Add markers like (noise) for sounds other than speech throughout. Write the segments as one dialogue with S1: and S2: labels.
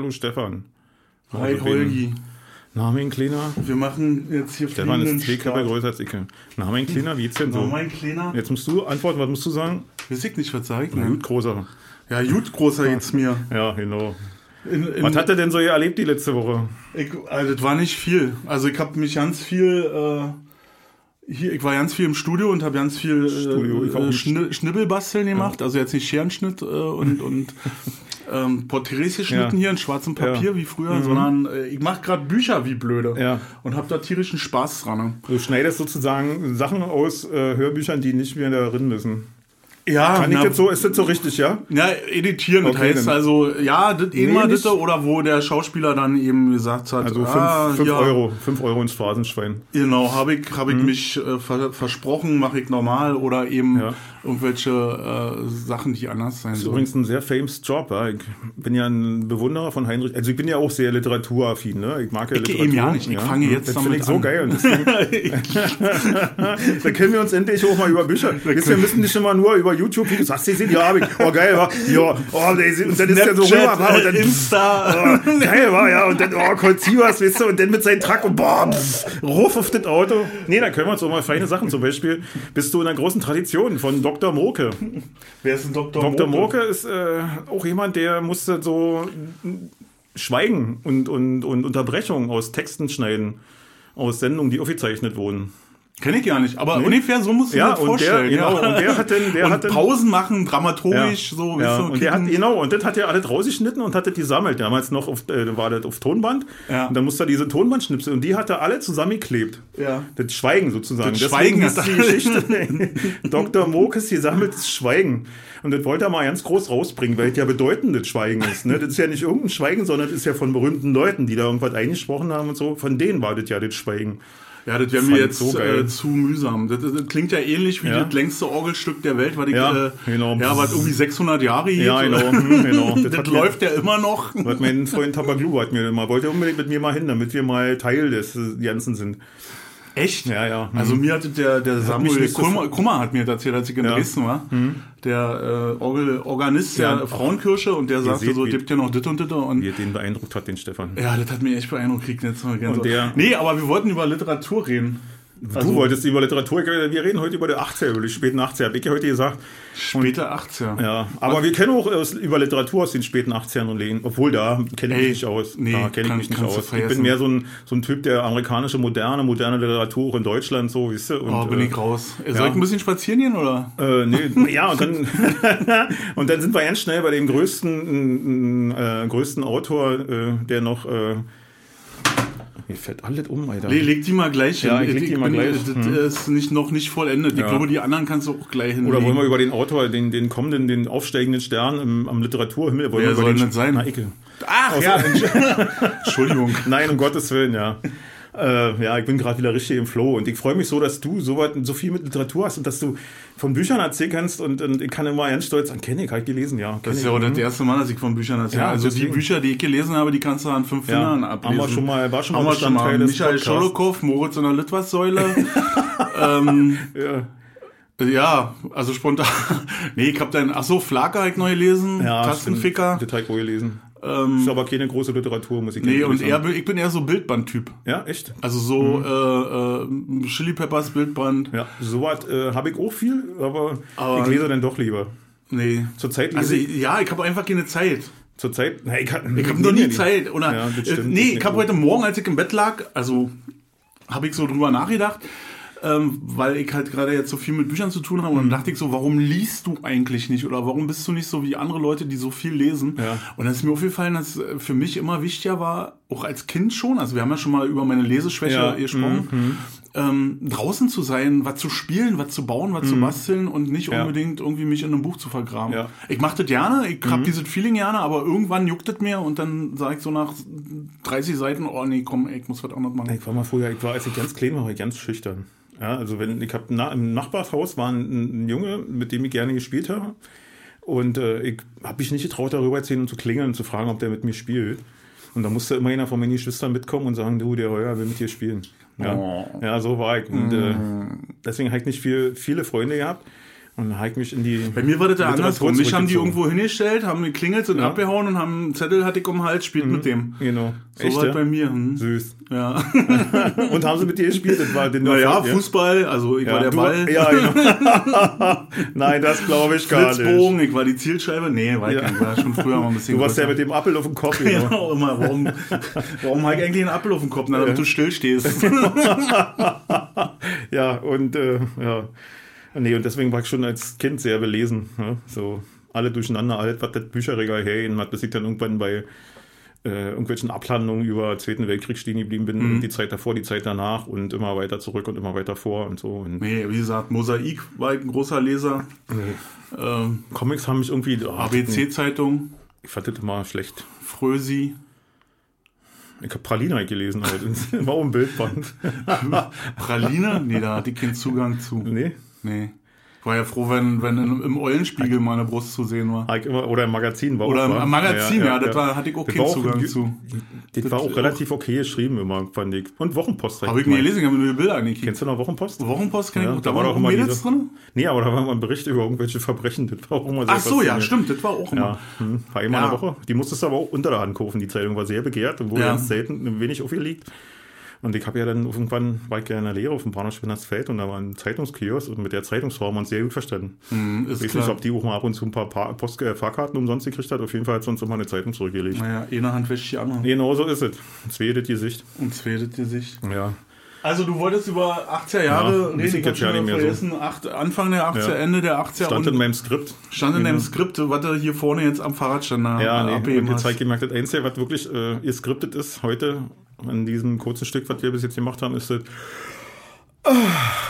S1: Hallo Stefan.
S2: Hi Holgi.
S1: Na, mein Kleiner.
S2: Wir machen jetzt hier
S1: Stefan ist zwei Köpfe größer als ich. Na, mein Kleiner, wie geht's denn so?
S2: Na, mein Kleiner.
S1: Jetzt musst du antworten, was musst du sagen?
S2: Weiß ich nicht, was sag ich
S1: Na gut, großer.
S2: Ja, gut, großer jetzt mir.
S1: Ja, genau.
S2: In, in,
S1: Was hat er denn so erlebt die letzte Woche?
S2: ich, also, das war nicht viel. Also ich habe mich ganz viel äh, hier, ich war ganz viel im Studio und habe ganz viel
S1: Studio, ich auch
S2: äh. Schni Schnibbelbasteln gemacht. Also jetzt nicht Scherenschnitt äh, und, und (laughs) ähm, Porträts geschnitten
S1: Ja.
S2: hier in schwarzem Papier
S1: Ja.
S2: wie früher, sondern äh, ich mache gerade Bücher wie blöde.
S1: Ja.
S2: Und habe da tierischen Spaß dran. ne?
S1: Du schneidest sozusagen Sachen aus äh, Hörbüchern, die nicht mehr darin müssen.
S2: Ja,
S1: Kann ich
S2: na,
S1: das so, ist das so richtig, ja?
S2: Ja, editieren, das
S1: Okay,
S2: heißt
S1: dann-
S2: also, ja, das
S1: Nee,
S2: immer das oder wo der Schauspieler dann eben gesagt hat,
S1: Also 5
S2: ah, ja,
S1: Euro, 5 Euro ins Phrasenschwein.
S2: Genau, habe ich, hab ich mich äh, ver versprochen, mache ich normal oder eben
S1: Ja.
S2: Irgendwelche äh, Sachen, die anders sein
S1: Das ist
S2: sollen.
S1: übrigens ein sehr famous Job. Ja. Ich bin ja ein Bewunderer von Heinrich. Also ich bin ja auch sehr literaturaffin. Ne? Ich mag ja
S2: Ich
S1: Literatur.
S2: eben ja nicht. Ich fange jetzt
S1: das
S2: damit
S1: ich so
S2: an.
S1: geil. Deswegen, (laughs) da können wir uns endlich auch mal über Bücher. Ihr, wir müssen nicht immer nur über YouTube, wie du sind ja, hab ich. Oh geil, war. Ja, oh, sind- und dann ist der so rüber, war, und dann,
S2: Insta.
S1: Oh, geil war, ja, und dann, oh, Colt Sievers, weißt du, und dann mit seinem Truck und boah, pff, ruf auf das Auto. Nee, da können wir uns auch mal feine Sachen, zum Beispiel bist du in einer großen Tradition von Dr. Moke. (laughs)
S2: Wer ist denn Dr.
S1: Dr.
S2: Moke?
S1: Moke ist äh, auch jemand, der musste so Schweigen und, und, und Unterbrechungen aus Texten schneiden, aus Sendungen, die aufgezeichnet wurden.
S2: Kenn ich gar nicht, aber ungefähr so muss ich
S1: Ja,
S2: mir das
S1: und der,
S2: vorstellen.
S1: genau,
S2: ja.
S1: und der hat dann, der (laughs)
S2: und
S1: hat dann,
S2: Pausen machen, dramaturgisch, so,
S1: ja,
S2: du,
S1: und der hat, genau, und das hat er alles rausgeschnitten und hat das gesammelt. Damals noch auf, äh, war das auf Tonband.
S2: Ja.
S1: Und dann musste er diese Tonbandschnipsel und die hat er alle zusammengeklebt.
S2: Ja.
S1: Das Schweigen sozusagen.
S2: Das Schweigen
S1: ist die Geschichte. (laughs) Dr. Mokes gesammeltes Schweigen. Und das wollte er mal ganz groß rausbringen, weil es ja bedeutendes Schweigen ist. Ne? Das ist ja nicht irgendein Schweigen, sondern das ist ja von berühmten Leuten, die da irgendwas eingesprochen haben und so. Von denen war das ja das Schweigen.
S2: Ja, das wäre mir jetzt
S1: so
S2: äh, zu mühsam. Das, das, das klingt ja ähnlich wie
S1: Ja.
S2: das längste Orgelstück der Welt, weil ich,
S1: Ja,
S2: äh,
S1: genau.
S2: ja, was irgendwie 600 Jahre hier.
S1: Ja, genau. hm, genau. (laughs)
S2: Das,
S1: mir-
S2: läuft ja immer noch.
S1: Was mein Freund Tabaglu hat mir mal, wollte unbedingt mit mir mal hin, damit wir mal Teil des Ganzen sind.
S2: Echt?
S1: Ja, ja.
S2: Also mir hatte der, der Samuel Kummer, Kummer hat mir das erzählt, als ich in
S1: Ja.
S2: Dresden war. Der äh, Orgel, Organist der
S1: Ja.
S2: Frauenkirche und der sagte
S1: seht,
S2: so, gibt ja noch dit und dit und
S1: Wie er den beeindruckt hat, den Stefan.
S2: ja, das hat mich echt beeindruckt, kriegt jetzt mal gerne so.
S1: der-
S2: Nee, aber wir wollten über Literatur reden.
S1: Du wolltest über Literatur, wir reden heute über die 80er, über die späten 80er, habe ich ja heute gesagt.
S2: Später 80er.
S1: Ja, aber wir kennen auch aus, über Literatur aus den späten 80ern und lehnen, obwohl da kenne ich mich nicht aus.
S2: nee,
S1: da kenne ich mich nicht aus. Ich bin mehr so ein, so ein Typ, der amerikanische moderne, moderne Literatur auch in Deutschland so, weißt du. Und,
S2: Oh, bin
S1: äh,
S2: ich raus. Soll
S1: ja.
S2: ich ein bisschen spazieren gehen, oder?
S1: Äh, nee, (laughs) ja, und dann, (laughs) und dann sind wir ganz schnell bei dem größten, äh, größten Autor, äh, der noch. Äh, mir fällt alles um, Alter.
S2: Le leg die mal gleich
S1: Ja,
S2: hin.
S1: ich leg die mal gleich.
S2: Das ist nicht, noch nicht vollendet. Ich
S1: Ja.
S2: glaube, die anderen kannst du auch gleich hin.
S1: Oder wollen wir über den Autor, den, den kommenden, den aufsteigenden Stern im, am Literaturhimmel, wollen
S2: Wer
S1: wir über
S2: soll
S1: den
S2: das sein?
S1: Na, Icke.
S2: Ach, ja. (laughs) Entschuldigung.
S1: Nein, um Gottes Willen, ja. Äh, ja, ich bin gerade wieder richtig im Flow und ich freue mich so, dass du so, weit, so viel mit Literatur hast und dass du von Büchern erzählen kannst und, und ich kann immer ganz stolz sagen, kenne ich, habe ich gelesen, ja.
S2: Das ist ja auch das erste Mal, dass ich von Büchern erzähle.
S1: Ja,
S2: also die
S1: deswegen.
S2: Bücher, die ich gelesen habe, die kannst du an fünf
S1: Ja,
S2: Fingern
S1: haben
S2: ablesen.
S1: wir schon mal- war schon mal
S2: haben wir schon mal. Michael. Scholokow, Moritz und der Litwas-Säule. (laughs) ähm,
S1: Ja.
S2: ja, also spontan. (laughs) nee, ich hab dann, ach so, Flaker habe ich neu gelesen.
S1: Ja,
S2: Tastenficker.
S1: Das habe ich auch gelesen.
S2: Ähm,
S1: Ist aber keine große Literatur, muss ich
S2: nee, und eher, ich bin eher so Bildband-Typ.
S1: Ja, echt?
S2: Also so äh, äh, Chili Peppers Bildband.
S1: Ja, sowas äh, habe ich auch viel, aber,
S2: Aber-
S1: ich lese dann doch lieber.
S2: Nee.
S1: Zurzeit lese
S2: Also
S1: ich,
S2: ja, ich habe einfach keine Zeit.
S1: zurzeit, na, ich, hab-
S2: Ich habe noch nie Zeit. Oder,
S1: Ja,
S2: äh,
S1: stimmt.
S2: nee,
S1: Das
S2: ich habe heute Morgen, als ich im Bett lag, also habe ich so drüber nachgedacht, ähm, weil ich halt gerade jetzt so viel mit Büchern zu tun habe. Und dann dachte ich so, warum liest du eigentlich nicht? Oder warum bist du nicht so wie andere Leute, die so viel lesen?
S1: Ja.
S2: Und dann ist mir aufgefallen, dass äh, für mich immer wichtiger war, auch als Kind schon, also wir haben ja schon mal über meine Leseschwäche
S1: Ja, Mhm.
S2: gesprochen, ähm, draußen zu sein, was zu spielen, was zu bauen, was zu basteln und nicht
S1: Mhm. Ja.
S2: unbedingt irgendwie mich in einem Buch zu vergraben.
S1: Ja. Mhm.
S2: Ich mache das gerne, ich hab dieses Feeling gerne, aber irgendwann juckt es mir und dann sage ich so nach 30 Seiten, oh nee, komm, ey, ich muss was anderes machen.
S1: Ich war mal früher, ich war, als ich ganz klein war, ganz schüchtern. Ja, also wenn, ich habe na, im Nachbarshaus war ein, ein Junge, mit dem ich gerne gespielt habe. Und äh, ich habe mich nicht getraut, darüber erzählen und zu klingeln und zu fragen, ob der mit mir spielt. Und da musste immer einer von meinen Geschwistern mitkommen und sagen, du, der Heuer will mit dir spielen. Ja,
S2: Oh.
S1: ja so war ich. Und äh, deswegen habe ich nicht viel, viele Freunde gehabt. Und dann habe ich mich in die.
S2: Bei mir war das ja andersrum. Mich haben die irgendwo hingestellt, haben geklingelt, sind
S1: Ja.
S2: abgehauen und haben einen Zettel hatte ich um den Hals, spielt mit dem.
S1: Genau.
S2: So
S1: Echt,
S2: war
S1: ja?
S2: bei mir. Hm.
S1: Süß.
S2: Ja. (laughs)
S1: Und haben sie mit dir gespielt? Das war den
S2: Naja, Fußball, also ich war der
S1: du-
S2: Ball.
S1: Ja, (laughs) genau. (laughs) Nein, das glaube ich gar nicht.
S2: Flitzbogen, ich war die Zielscheibe. Nee, war ich
S1: Ja.
S2: nicht. Ich war schon früher mal ein bisschen
S1: Du warst ja
S2: größer.
S1: mit dem Apfel auf dem Kopf. Genau.
S2: Genau, immer. Warum, warum habe ich eigentlich einen Apfel auf dem Kopf, na, damit
S1: Ja.
S2: du still stehst?
S1: Ja, und äh, ja. Nee, und deswegen war ich schon als Kind sehr belesen. Ne? So alle durcheinander, alles, was das Bücherregal hergehen hat, bis ich dann irgendwann bei äh, irgendwelchen Abhandlungen über Zweiten Weltkrieg stehen geblieben bin
S2: Mhm.
S1: die Zeit davor, die Zeit danach und immer weiter zurück und immer weiter vor und so. Und
S2: nee, wie gesagt, Mosaik war ich ein großer Leser. Ähm,
S1: Comics haben mich irgendwie. Oh,
S2: ABC-Zeitung,
S1: Ich fand das immer schlecht.
S2: Frösi.
S1: Ich habe Pralina gelesen, das (laughs) war auch ein Bildband. (laughs)
S2: Praline? Nee, da hatte ich keinen Zugang zu.
S1: nee.
S2: Nee. Ich war ja froh, wenn, wenn im Eulenspiegel meine Brust zu sehen war.
S1: Ich immer, oder im Magazin war
S2: Oder
S1: auch,
S2: im. Magazin, ja, das war, hatte ich auch
S1: Das auch
S2: Zugang
S1: ein-
S2: zu.
S1: Das war auch
S2: auch-
S1: relativ okay geschrieben immer, fand ich. Und Wochenpost.
S2: Habe ich
S1: mal.
S2: gelesen, ich habe mir nur die Bilder angekickt.
S1: Kennst du noch Wochenpost?
S2: Wochenpost kenn ich
S1: Ja,
S2: auch.
S1: da
S2: Da
S1: war
S2: waren auch
S1: immer
S2: Mädels
S1: diese-
S2: drin.
S1: Nee, aber da war mal ein Bericht über irgendwelche Verbrechen. Das war auch immer sehr
S2: Ach so, ja, stimmt, das war auch immer.
S1: Ja, hm, war immer
S2: Ja.
S1: eine Woche. Die musstest du aber auch unter der Hand kaufen. Die Zeitung war sehr begehrt und wurde
S2: Ja.
S1: ganz selten ein wenig aufgelegt. Und ich habe ja dann irgendwann, war ich ja in der Lehre auf dem Bahnhof Spinnersfeld und da war ein Zeitungskiosk und mit der Zeitungsfrau haben wir uns sehr gut verstanden.
S2: Hm,
S1: Ich weiß nicht, ob die auch mal ab und zu ein paar Pa- Post äh, Fahrkarten umsonst gekriegt hat. Auf jeden Fall hat sie uns immer eine Zeitung zurückgelegt.
S2: Naja, eine Hand wäscht die andere.
S1: Genau so ist es. Zweites Gesicht.
S2: Und zwedet ihr sich.
S1: Ja.
S2: Also du wolltest über 80er Jahre
S1: Ja,
S2: reden,
S1: ich
S2: ich
S1: jetzt ja nicht mehr so.
S2: vergessen. Acht, Anfang der 80er,
S1: Ja.
S2: Ende der 80er
S1: Stand in meinem Skript.
S2: stand in deinem
S1: Genau.
S2: Skript, was du hier vorne jetzt am Fahrradständer
S1: Ja,
S2: äh,
S1: nee.
S2: abgeben
S1: Und jetzt
S2: hast.
S1: habe ich gemerkt, das Einzige, was wirklich äh, geskriptet ist heute, an diesem kurzen Stück, was wir bis jetzt gemacht haben, ist das. Ah,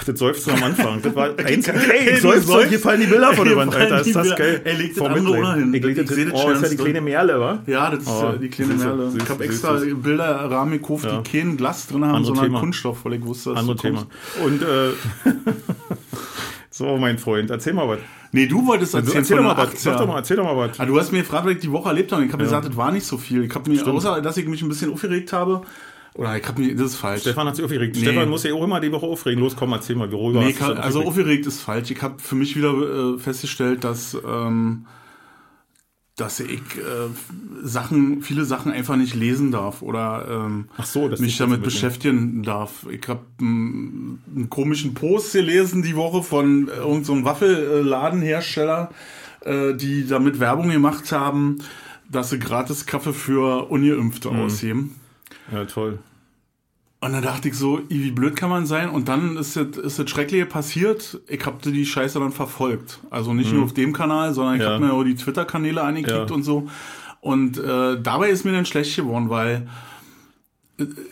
S1: das Seufzen am Anfang. Das war (laughs) eins. Ey, ich seufze und hier fallen die Bilder von der Wand, Alter. Ist das
S2: Bilder.
S1: geil?
S2: Er legt das andere
S1: Mitleid.
S2: ohnehin.
S1: Ich
S2: Ich
S1: das,
S2: seh das
S1: oh, ist ja die kleine Merle, wa?
S2: Ja, das ist
S1: Oh,
S2: äh, die kleine Merle.
S1: süß,
S2: ich habe extra
S1: süß.
S2: Bilderrahmen gekauft,
S1: Ja.
S2: die kein Glas drin haben,
S1: Andere
S2: sondern
S1: Thema.
S2: Kunststoff, weil ich wusste, dass
S1: Andere
S2: du
S1: Thema.
S2: kommst.
S1: Und äh, (laughs) so, mein Freund, erzähl mal was.
S2: Nee, du wolltest
S1: Also,
S2: erzählen
S1: erzähl
S2: von
S1: doch mal was. Sag doch
S2: 80er.
S1: mal, erzähl doch mal was.
S2: Ah, du hast mir gefragt, was ich die Woche erlebt habe. Ich habe gesagt, das war nicht so viel. Ich habe mir, außer dass ich mich ein bisschen aufgeregt habe, oder ich habe mir, das ist falsch.
S1: Stefan hat sich aufgeregt.
S2: Nee.
S1: Stefan muss ja auch immer die Woche aufregen. Los, komm, erzähl mal, worüber
S2: Nee,
S1: hast
S2: hab, also
S1: aufgeregt?
S2: aufgeregt ist falsch. Ich habe für mich wieder äh, festgestellt, dass, ähm, dass ich äh, Sachen, viele Sachen einfach nicht lesen darf oder ähm,
S1: so,
S2: mich damit beschäftigen darf. Ich habe einen komischen Post gelesen die Woche von äh, irgendeinem so Waffelladenhersteller, äh, die damit Werbung gemacht haben, dass sie gratis Kaffee für Ungeimpfte
S1: Mhm.
S2: ausheben.
S1: Ja, toll.
S2: Und dann dachte ich so, wie blöd kann man sein? Und dann ist das, ist das Schreckliche passiert. Ich habe die Scheiße dann verfolgt. Also nicht nur auf dem Kanal, sondern ich
S1: Mhm. Ja.
S2: habe mir auch die Twitter-Kanäle angeklickt
S1: Ja.
S2: und so. Und äh, dabei ist mir dann schlecht geworden, weil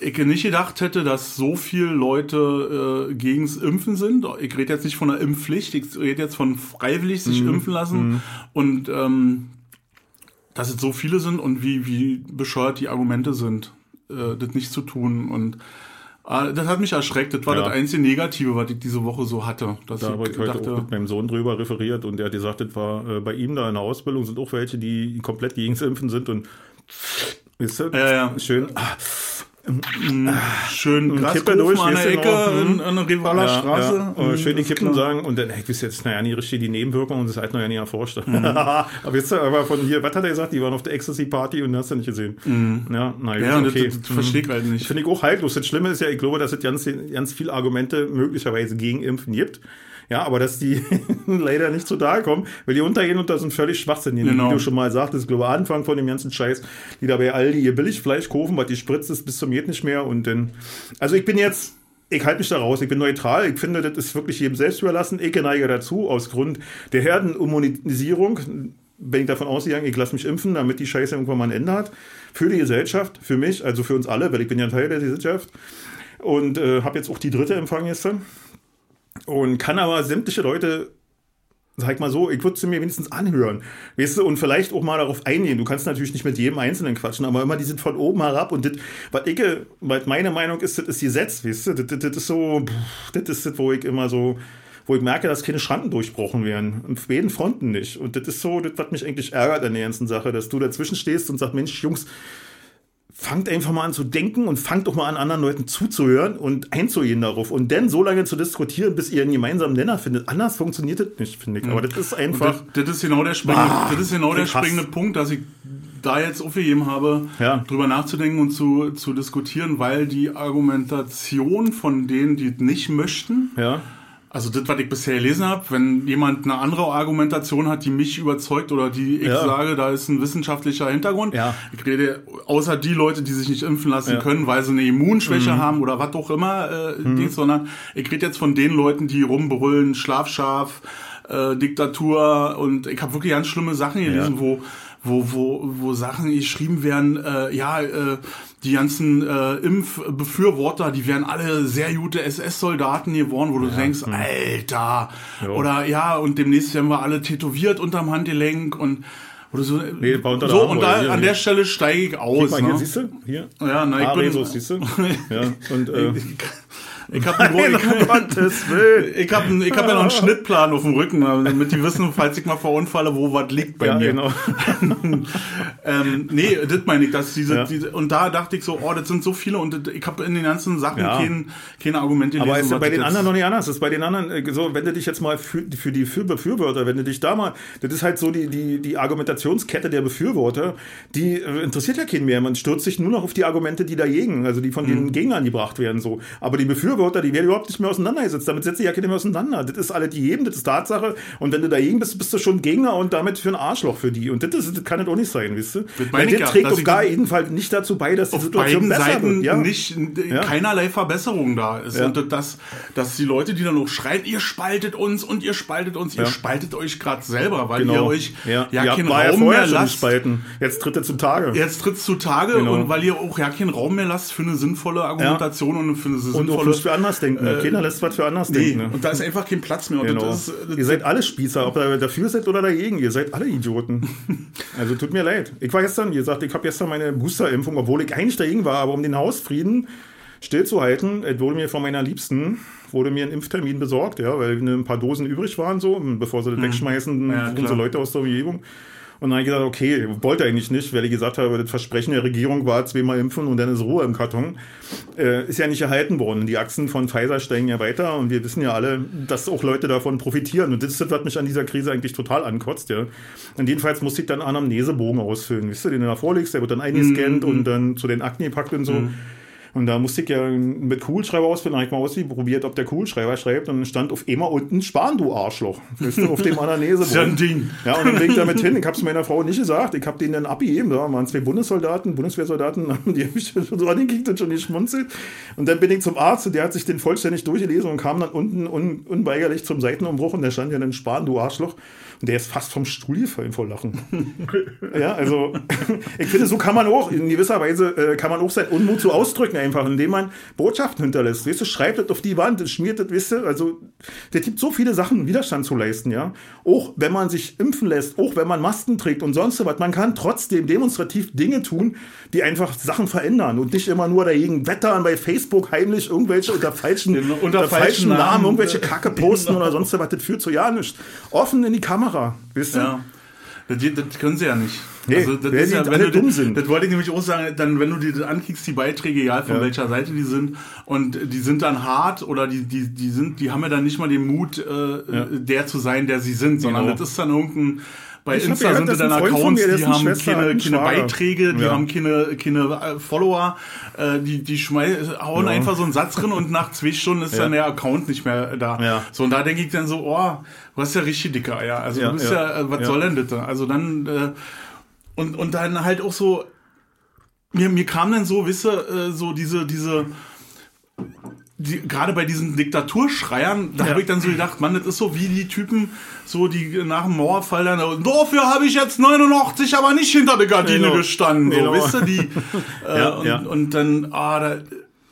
S2: ich nicht gedacht hätte, dass so viele Leute äh, gegens Impfen sind. Ich rede jetzt nicht von einer Impfpflicht, ich rede jetzt von freiwillig sich
S1: Mhm.
S2: impfen lassen. Und ähm, dass es so viele sind und wie, wie bescheuert die Argumente sind, äh, das nicht zu tun. Und äh, das hat mich erschreckt. Das war
S1: Ja.
S2: das einzige Negative, was ich diese Woche so hatte. Dass
S1: Da habe ich heute auch mit meinem Sohn drüber referiert und der hat gesagt, das war äh, bei ihm da in der Ausbildung sind auch welche, die komplett gegen das Impfen sind und ist
S2: Ja, ja.
S1: schön. Ah,
S2: schön
S1: Kippe durch,
S2: an der Ecke in, in der Rivaler
S1: ja,
S2: Straße.
S1: Ja. Aber
S2: Mhm,
S1: schön die Kippen sagen und dann, ey, ich weiß jetzt, naja, nicht richtig die Nebenwirkungen und das halt noch ja nie erforscht.
S2: Mhm. (laughs)
S1: aber jetzt aber von hier, was hat er gesagt? Die waren auf der Ecstasy-Party und hast du nicht gesehen. Ja, na
S2: Mhm. Ja,
S1: okay.
S2: das, das, das verstehe ich halt nicht.
S1: Finde ich auch haltlos. Das Schlimme ist ja, ich glaube, dass es ganz, ganz viele Argumente möglicherweise gegen Impfen gibt. Ja, aber dass die (laughs) leider nicht so da kommen, weil die untergehen und das sind völlig schwachsinnig.
S2: Genau.
S1: Wie du schon mal sagtest, ich glaube, Anfang von dem ganzen Scheiß, die da bei Aldi ihr Billigfleisch kaufen, weil die spritzt es bis zum Geht nicht mehr und dann, also ich bin jetzt, ich halte mich da raus, ich bin neutral, ich finde, das ist wirklich jedem selbst überlassen, ich neige dazu, aus Grund der Herdenimmunisierung, bin ich davon ausgegangen, ich lasse mich impfen, damit die Scheiße irgendwann mal ein Ende hat. Für die Gesellschaft, für mich, also für uns alle, weil ich bin ja ein Teil der Gesellschaft. Und äh, habe jetzt auch die dritte Empfang gestern. Und kann aber sämtliche Leute, sag mal so, ich würde sie mir wenigstens anhören. Weißt du, und vielleicht auch mal darauf eingehen. Du kannst natürlich nicht mit jedem Einzelnen quatschen, aber immer die sind von oben herab. Und das, was ich, was meine Meinung ist, das ist Gesetz, weißt du, das, das, ist so, das ist das, wo ich immer so, wo ich merke, dass keine Schranken durchbrochen werden. Und auf beiden Fronten nicht. Und das ist so, das, was mich eigentlich ärgert an der ganzen Sache, dass du dazwischen stehst und sagst, Mensch, Jungs, fangt einfach mal an zu denken und fangt doch mal an, anderen Leuten zuzuhören und einzugehen darauf und dann so lange zu diskutieren, bis ihr einen gemeinsamen Nenner findet. Anders funktioniert das nicht, finde ich. Aber das ist einfach.
S2: Das, das, ist genau der springende, ah, das ist genau der springende Punkt, dass ich da jetzt aufgegeben habe, ja. drüber nachzudenken und zu, zu diskutieren, weil die Argumentation von denen, die nicht möchten,
S1: ja
S2: also das, was ich bisher gelesen habe, wenn jemand eine andere Argumentation hat, die mich überzeugt oder die ich ja. sage, da ist ein wissenschaftlicher Hintergrund.
S1: Ja.
S2: Ich rede außer die Leute, die sich nicht impfen lassen ja. können, weil sie eine Immunschwäche mhm. haben oder was auch immer, äh, mhm. Dings, sondern ich rede jetzt von den Leuten, die rumbrüllen, schlafscharf, äh, Diktatur und ich habe wirklich ganz schlimme Sachen gelesen, ja. wo wo, wo, wo Sachen geschrieben werden, äh, ja, äh, die ganzen äh, Impfbefürworter, die wären alle sehr gute SS-Soldaten geworden, wo du ja. denkst, hm. Alter, jo. oder ja, und demnächst werden wir alle tätowiert unterm Handgelenk und oder so.
S1: Nee, unter
S2: so und da hier, an der Stelle steige ich aus.
S1: Mal, ne? hier siehst du, hier.
S2: Ja, na, ich ah, bin,
S1: siehst du? (laughs) ja, und äh,
S2: ich habe einen, ich, ich hab, (laughs) ich hab ja noch einen Schnittplan auf dem Rücken, damit die wissen, falls ich mal verunfalle, wo was liegt bei ja, mir. Genau. (laughs) ähm, nee, das meine ich, dass diese, ja. diese, und da dachte ich so, oh, das sind so viele und ich habe in den ganzen Sachen ja. kein, keine Argumente
S1: Aber ist ja bei den anderen noch nicht anders. Das ist bei den anderen äh, so, wenn du dich jetzt mal für, für die für Befürworter, wenn du dich da mal, das ist halt so die, die, die Argumentationskette der Befürworter, die äh, interessiert ja keinen mehr. Man stürzt sich nur noch auf die Argumente, die dagegen, also die von mhm. den Gegnern gebracht werden, so. Aber die Befürworter Befürworter, die werden überhaupt nicht mehr auseinandergesetzt. Damit setzt sich ja keiner mehr auseinander. Das ist alle die jedem, das ist Tatsache. Und wenn du dagegen bist, bist du schon Gegner und damit für ein Arschloch für die. Und das, ist, das kann das auch nicht sein, wisst du? Weil das trägt auf gar jeden Fall nicht dazu bei, dass die Situation besser Seiten wird.
S2: Ja. nicht ja. keinerlei Verbesserung da ist. Ja. Und das, dass die Leute, die dann noch schreien, ihr spaltet uns und ihr spaltet uns, ihr spaltet euch gerade selber, weil genau. ihr euch
S1: ja, ja keinen Raum mehr lasst. Spalten. Jetzt tritt es zutage.
S2: Jetzt tritt es zutage genau. und weil ihr auch ja keinen Raum mehr lasst für eine sinnvolle Argumentation und für eine sinnvolle
S1: und für anders denken. Äh, Keiner lässt was für anders
S2: nee,
S1: denken. Ne?
S2: Und da ist einfach kein Platz mehr.
S1: Genau.
S2: Das,
S1: das, ihr seid alle Spießer, ob ihr dafür seid oder dagegen. Ihr seid alle Idioten. (laughs) also tut mir leid. Ich war gestern, wie gesagt, ich habe gestern meine Boosterimpfung, obwohl ich eigentlich dagegen war, aber um den Hausfrieden stillzuhalten, wurde mir von meiner Liebsten wurde mir ein Impftermin besorgt, ja, weil ein paar Dosen übrig waren so, bevor sie das hm. wegschmeißen, ja, unsere Leute aus der Umgebung. Und dann habe ich gesagt, okay, wollte eigentlich nicht, weil ich gesagt habe, das Versprechen der Regierung war zweimal impfen und dann ist Ruhe im Karton. Äh, ist ja nicht erhalten worden. Die Achsen von Pfizer steigen ja weiter und wir wissen ja alle, dass auch Leute davon profitieren. Und das ist das, was mich an dieser Krise eigentlich total ankotzt, ja. Und jedenfalls musste ich dann Anamnesebogen ausfüllen, wisst ihr, den du da vorlegst, der wird dann eingescannt mm -hmm. und dann zu den Akten gepackt und so. Mm und da musste ich ja mit Kugelschreiber ausfinden, habe ich mal ausprobiert, ob der Kugelschreiber schreibt und dann stand auf immer unten Spahn, du Arschloch. Weißt du, auf dem Ananese. (laughs)
S2: ist ja ein Ding.
S1: Ja, und dann bin ich damit hin. Ich habe es meiner Frau nicht gesagt. Ich habe denen dann abgegeben. Da waren zwei Bundessoldaten, Bundeswehrsoldaten, (laughs) die haben mich so an den Gegend schon geschmunzelt. Und dann bin ich zum Arzt und der hat sich den vollständig durchgelesen und kam dann unten un unweigerlich zum Seitenumbruch und da stand ja dann Spahn, du Arschloch. Und der ist fast vom Stuhl gefallen vor Lachen. (laughs) ja, also (laughs) ich finde, so kann man auch, in gewisser Weise äh, kann man auch sein Unmut so ausdrücken, einfach, indem man Botschaften hinterlässt. Weißt du, schreibt das auf die Wand, schmiert das, weißt du, also der gibt so viele Sachen, Widerstand zu leisten, ja. Auch wenn man sich impfen lässt, auch wenn man Masken trägt und sonst was, man kann trotzdem demonstrativ Dinge tun, die einfach Sachen verändern und nicht immer nur dagegen wettern bei Facebook heimlich irgendwelche unter falschen, (laughs)
S2: unter, unter falschen Namen, Namen
S1: irgendwelche Kacke posten genau. oder sonst was, das führt zu ja nichts. Offen in die Kamera Kamera, wisst ihr?
S2: Ja. Das, das, können sie ja nicht.
S1: Nee, also das ist ja, wenn
S2: du, dumm sind. Das wollte ich nämlich auch sagen, dann, wenn du dir das anklickst, die Beiträge, egal von ja. welcher Seite die sind, und die sind dann hart oder die, die, die sind, die haben ja dann nicht mal den Mut, äh, ja. der zu sein, der sie sind, sondern genau. das ist dann irgendein bei ich Insta gehört, sind dann Accounts, die haben keine, keine Beiträge, die ja. haben keine, keine Follower, äh, die, die schmeißen, hauen ja. einfach so einen Satz drin und nach zwei Stunden ist ja. dann der Account nicht mehr da. So, und da denke ich dann so, oh, du hast ja richtig dicke Eier. Also du bist ja, äh, was soll denn das? Also dann, äh, und, und dann halt auch so, mir, mir kam dann so, wisse, äh, so diese, diese, die, gerade bei diesen Diktaturschreiern, da ja. habe ich dann so gedacht, Mann, das ist so wie die Typen, so die nach dem Mauerfall dann, dafür habe ich jetzt 89 aber nicht hinter der Gardine genau. gestanden, so, genau. wisst ihr, die, (laughs) äh, ja, und, ja. und, dann, ah, da,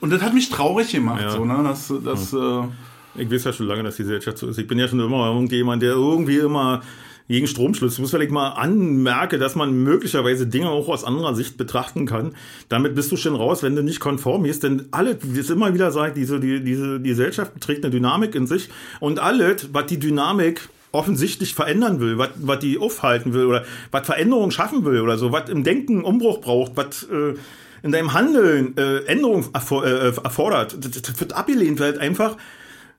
S2: und das hat mich traurig gemacht, so, ne, das, das, äh,
S1: ich weiß ja schon lange, dass die Gesellschaft so ist. Ich bin ja schon immer irgendjemand, der irgendwie immer gegen Stromschluss. Ich muss vielleicht mal anmerken, dass man möglicherweise Dinge auch aus anderer Sicht betrachten kann. Damit bist du schon raus, wenn du nicht konform bist. Denn alle, wie es immer wieder sagt, diese, die, diese die Gesellschaft trägt eine Dynamik in sich. Und alles, was die Dynamik offensichtlich verändern will, was, die aufhalten will oder was Veränderungen schaffen will oder so, was im Denken Umbruch braucht, was... Äh, in deinem Handeln äh, Änderungen erfor äh, erfordert, das, das wird abgelehnt, weil halt einfach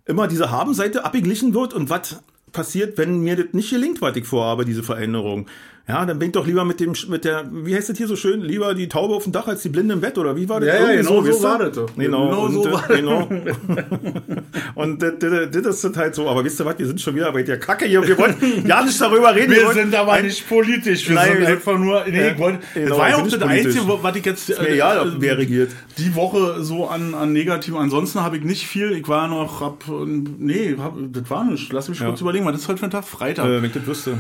S1: immer diese Haben-Seite abgeglichen wird und was passiert, wenn mir das nicht gelingt, was ich vorhabe, diese Veränderung. Ja, dann bin ich doch lieber mit dem, mit der, wie heißt das hier so schön, lieber die Taube auf dem Dach als die Blinde im Bett, oder wie war das?
S2: Ja, ja, genau so
S1: weißt du?
S2: war das doch.
S1: Genau,
S2: Genau
S1: und,
S2: so
S1: äh,
S2: war das.
S1: genau. (laughs) und das, das, das ist halt so, aber wisst ihr was, wir sind schon wieder bei der Kacke hier, wir wollen (laughs) ja nicht darüber reden.
S2: Wir sind aber nicht politisch. Wir sind einfach nur. Nee, ich wollte,
S1: genau,
S2: das war ja auch das. Einzige, was ich jetzt.
S1: Egal, ob wer regiert.
S2: Die Woche so an, an Negativen. Ansonsten habe ich nicht viel. Ich war noch. Hab, nee, hab, das war nicht. Lass mich kurz überlegen, was ist heute für ein Tag? Freitag.
S1: Äh, wenn ich das wüsste.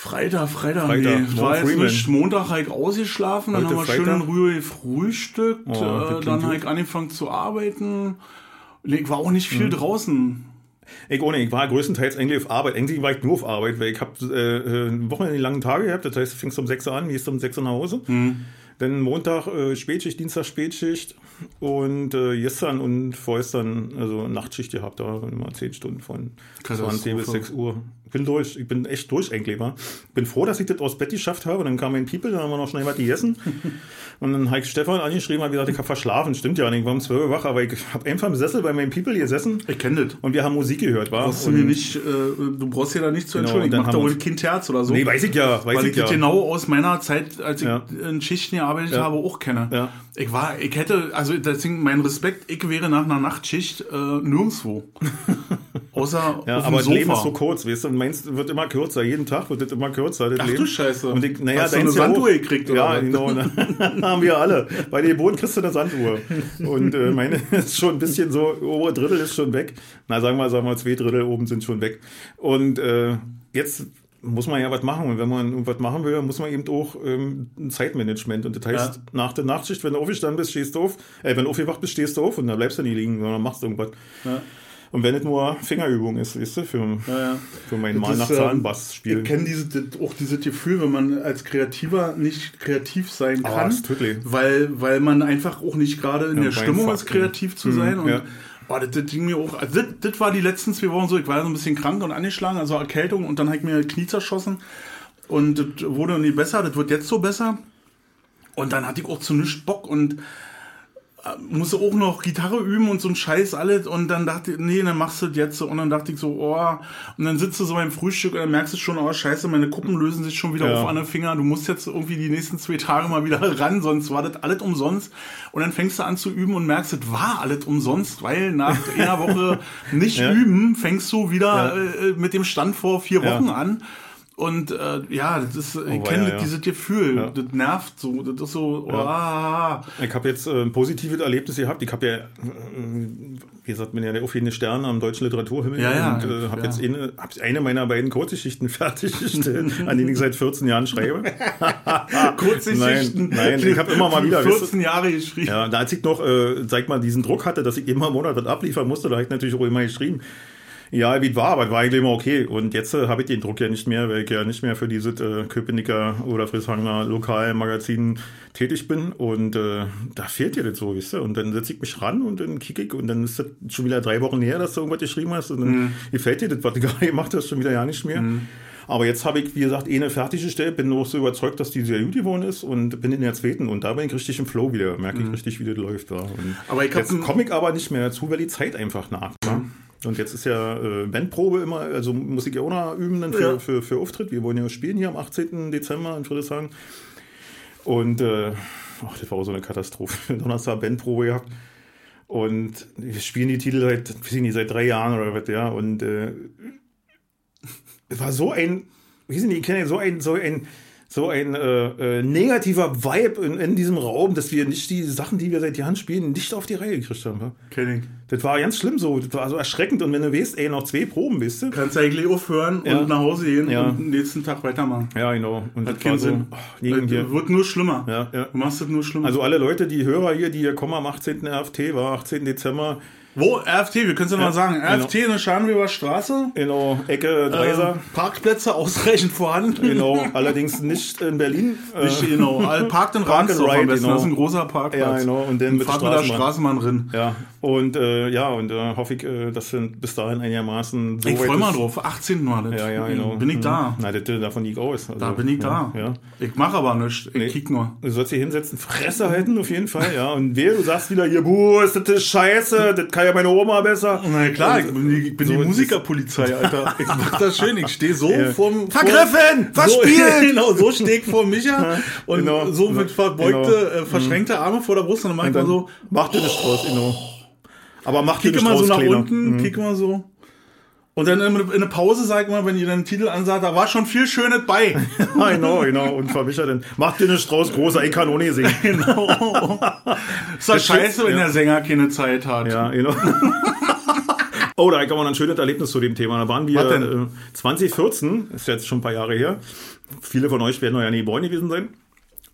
S2: Freitag, Freitag,
S1: Freitag,
S2: nee. War jetzt nicht. Montag habe ich ausgeschlafen, dann
S1: Heute
S2: haben wir schön
S1: Freitag?
S2: in Ruhe gefrühstückt.
S1: Oh,
S2: äh, dann ich angefangen zu arbeiten. Nee, Ich war auch nicht viel draußen.
S1: Ich ohne, ich war größtenteils eigentlich auf Arbeit. Eigentlich war ich nur auf Arbeit, weil ich habe äh, äh, Wochenende lange Tage gehabt. Das heißt, fingst um 6 Uhr an, gehst um 6 Uhr nach Hause. Dann Montag äh, Spätschicht, Dienstag Spätschicht und äh, gestern und vorgestern also Nachtschicht gehabt. Da immer 10 Stunden von
S2: Katastrophe.
S1: 20 bis 6 Uhr. Ich bin durch. Ich bin echt durch eigentlich. Wa? Bin froh, dass ich das aus Bett geschafft habe. Dann kam mein People, dann haben wir noch schnell was gegessen. (laughs) Und dann habe ich Stefan angeschrieben, hat gesagt, ich habe verschlafen. Stimmt ja nicht, ich war um 12 Uhr wach, aber ich habe einfach im Sessel bei meinem People gesessen
S2: Ich kenne das.
S1: und wir haben Musik gehört, war.
S2: Brauchst du mir nicht, äh, du brauchst dir da nicht zu
S1: Genau,
S2: entschuldigen.
S1: dann
S2: ich mach da wohl
S1: wir-
S2: Kind Herz oder so.
S1: Nee, weiß ich ja, weiß
S2: weil
S1: ich
S2: ich
S1: ja.
S2: das genau aus meiner Zeit, als ich
S1: Ja.
S2: in Schichten gearbeitet habe, auch kenne.
S1: Ja.
S2: Ich war, ich hätte, also deswegen mein Respekt, ich wäre nach einer Nachtschicht äh, nirgendwo. (laughs) Außer
S1: Ja, aber das Leben
S2: Sofa.
S1: ist so kurz, weißt du, und meins wird immer kürzer. Jeden Tag wird es immer kürzer, das
S2: Ach
S1: Leben.
S2: du Scheiße.
S1: Und ich, naja,
S2: Hast du eine. Sanduhr gekriegt, oder
S1: Ja, genau. (laughs) ne? haben wir alle. Bei den Boden kriegst du eine Sanduhr. Und äh, meine (laughs) ist schon ein bisschen so, obere Drittel ist schon weg. Na, sagen wir, sagen wir, zwei Drittel oben sind schon weg. Und äh, jetzt muss man ja was machen. Und wenn man irgendwas machen will, muss man eben auch ähm, ein Zeitmanagement. Und das heißt,
S2: Ja.
S1: nach der Nachtschicht, wenn du aufgestanden bist, stehst du auf. Äh, wenn du aufgewacht bist, stehst du auf und dann bleibst du nicht liegen, sondern machst irgendwas.
S2: Ja.
S1: Und wenn es nur Fingerübung ist, weißt du, für,
S2: Ja, ja.
S1: für mein Mal nach
S2: ähm,
S1: Zahnbass spielen.
S2: Ich kenne diese, auch dieses Gefühl, wenn man als Kreativer nicht kreativ sein
S1: Ah,
S2: kann, weil, weil man einfach auch nicht gerade in
S1: Ja,
S2: der Stimmung ist, kreativ zu
S1: Mhm,
S2: sein. Und boah, das, das ging mir auch, also das, das war die letzten zwei Wochen so, ich war so ein bisschen krank und angeschlagen, also Erkältung und dann habe ich mir Knie zerschossen und das wurde nie besser, das wird jetzt so besser. Und dann hatte ich auch zu nichts Bock und musste auch noch Gitarre üben und so ein Scheiß alles und dann dachte ich, nee, dann machst du das jetzt so und dann dachte ich so, oh, und dann sitzt du so beim Frühstück und dann merkst du schon, oh scheiße, meine Kuppen lösen sich schon wieder
S1: Ja.
S2: auf an den Finger, du musst jetzt irgendwie die nächsten zwei Tage mal wieder (laughs) ran, sonst war das alles umsonst und dann fängst du an zu üben und merkst, das war alles umsonst, weil nach (laughs) einer Woche nicht
S1: Ja.
S2: üben, fängst du wieder
S1: Ja.
S2: äh, mit dem Stand vor vier. Wochen an und äh, ja, das ist, ich
S1: Oh,
S2: kenne
S1: ja, ja.
S2: dieses Gefühl,
S1: Ja.
S2: das nervt so, das ist so, oh, ah,
S1: Ich habe jetzt äh, ein positives Erlebnis gehabt. Ich habe ja, äh, wie gesagt, bin ja der aufgehende Stern am deutschen Literaturhimmel
S2: Ja, ja,
S1: und äh, habe jetzt eine, hab eine meiner beiden Kurzgeschichten (laughs) fertiggestellt, an denen ich seit 14 Jahren schreibe. (laughs)
S2: Kurzgeschichten.
S1: Nein, nein, ich habe immer mal wieder, weißt du,
S2: 14 Jahre geschrieben.
S1: Ja, da als ich noch, äh, sag mal, diesen Druck hatte, dass ich immer im Monat das abliefern musste, da habe ich natürlich auch immer geschrieben. Ja, wie es war, aber es war eigentlich immer okay. Und jetzt äh, habe ich den Druck ja nicht mehr, weil ich ja nicht mehr für diese äh, Köpenicker oder Frieshanger Lokalmagazin tätig bin. Und äh, da fehlt dir das so, weißt du? Und dann setze ich mich ran und dann kicke ich und dann ist das schon wieder drei Wochen her, dass du irgendwas geschrieben hast. Und dann gefällt dir das, was du (laughs) gerade gemacht hast, schon wieder ja nicht mehr. Aber jetzt habe ich, wie gesagt, eh eine fertiggestellt, bin auch so überzeugt, dass die sehr gut geworden ist und bin in der zweiten und da bin ich richtig im Flow wieder, merke ich richtig, wie das läuft. Ja.
S2: Aber ich
S1: jetzt komme ich aber nicht mehr dazu, weil die Zeit einfach nach. Ne? Und jetzt ist ja äh, Bandprobe immer, also muss ich ja auch noch üben dann für,
S2: Ja.
S1: für, für Auftritt. Wir wollen ja spielen hier am 18. Dezember in Friedrichshagen. Und äh, ach, das war auch so eine Katastrophe. (laughs) Donnerstag Bandprobe gehabt. Und wir spielen die Titel seit, weiß ich nicht, seit drei Jahren oder was, ja. Und äh, es war so ein, wie sind die, ich kenne ja so ein, so ein, so ein äh, äh, negativer Vibe in, in diesem Raum, dass wir nicht die Sachen, die wir seit Jahren spielen, nicht auf die Reihe gekriegt haben. wa?
S2: Kenn ich.
S1: Das war ganz schlimm so, das war so erschreckend. Und wenn du weißt, ey, noch zwei Proben, weißt du?
S2: Kannst eigentlich aufhören
S1: Ja.
S2: und nach Hause gehen
S1: Ja.
S2: und den nächsten Tag weitermachen.
S1: Ja, genau. Und
S2: Hat
S1: das
S2: keinen
S1: war so,
S2: Sinn.
S1: oh,
S2: Das wird nur schlimmer.
S1: Ja, ja.
S2: Du machst es nur schlimmer.
S1: Also alle Leute, die Hörer hier, die hier kommen am 18. RFT, war 18. Dezember,
S2: Wo? RFT, wir können es ja mal sagen. RFT in der Scharnweber Straße.
S1: Genau, Ecke Dreiser.
S2: Äh, Parkplätze ausreichend vorhanden.
S1: Genau, allerdings nicht in Berlin. Äh,
S2: Nicht, genau. Parkt in
S1: Park
S2: Ransdorf am besten.
S1: genau.
S2: Das ist ein großer Parkplatz.
S1: Ja, genau. Und dann mit
S2: fahrt mit der
S1: Straßenbahn.
S2: Drin.
S1: ja, und äh, ja, und äh, hoffe ich, äh, dass wir bis dahin einigermaßen so
S2: Ich freue mal
S1: ist.
S2: drauf. 18 war das.
S1: Ja, ja, genau.
S2: Bin ich da.
S1: Na, das, davon liegt aus. Also,
S2: Da bin ich da.
S1: Ja, ja.
S2: Ich mache aber nichts. Ich
S1: Nee.
S2: kick nur.
S1: Du sollst dich hinsetzen, Fresse halten auf jeden Fall, ja. Und wer, du sagst wieder hier, buh, ist das ist scheiße, das kann ja meine Oma besser.
S2: Na klar, ich bin, die- ich bin
S1: So
S2: die Musikerpolizei, Alter. Ich mach das schön. Ich stehe so (laughs) vorm...
S1: Vergriffen!
S2: So,
S1: Verspielt! (laughs)
S2: genau, so stehe ich vor Micha und
S1: genau.
S2: so mit verbeugte,
S1: Genau.
S2: äh, verschränkte Arme vor der Brust und dann mach mal
S1: dann
S2: so...
S1: Mach dir nicht draus, genau. Aber mach
S2: Kick immer so nach unten, kick immer so. Und dann in in der Pause sag ich mal, wenn ihr den Titel ansagt, da war schon viel Schönes bei. (laughs)
S1: Genau, genau. Und vermischer dann. Mach dir nicht draus, großer, ich kann nicht singen. (laughs)
S2: genau. Ist doch scheiße, wenn
S1: ja.
S2: der Sänger keine Zeit hat.
S1: Ja, genau. (laughs) Oh, da kann man ein schönes Erlebnis zu dem Thema. Da waren wir
S2: denn?
S1: äh, 2014, ist jetzt schon ein paar Jahre her. Viele von euch werden noch ja nie geboren gewesen sein.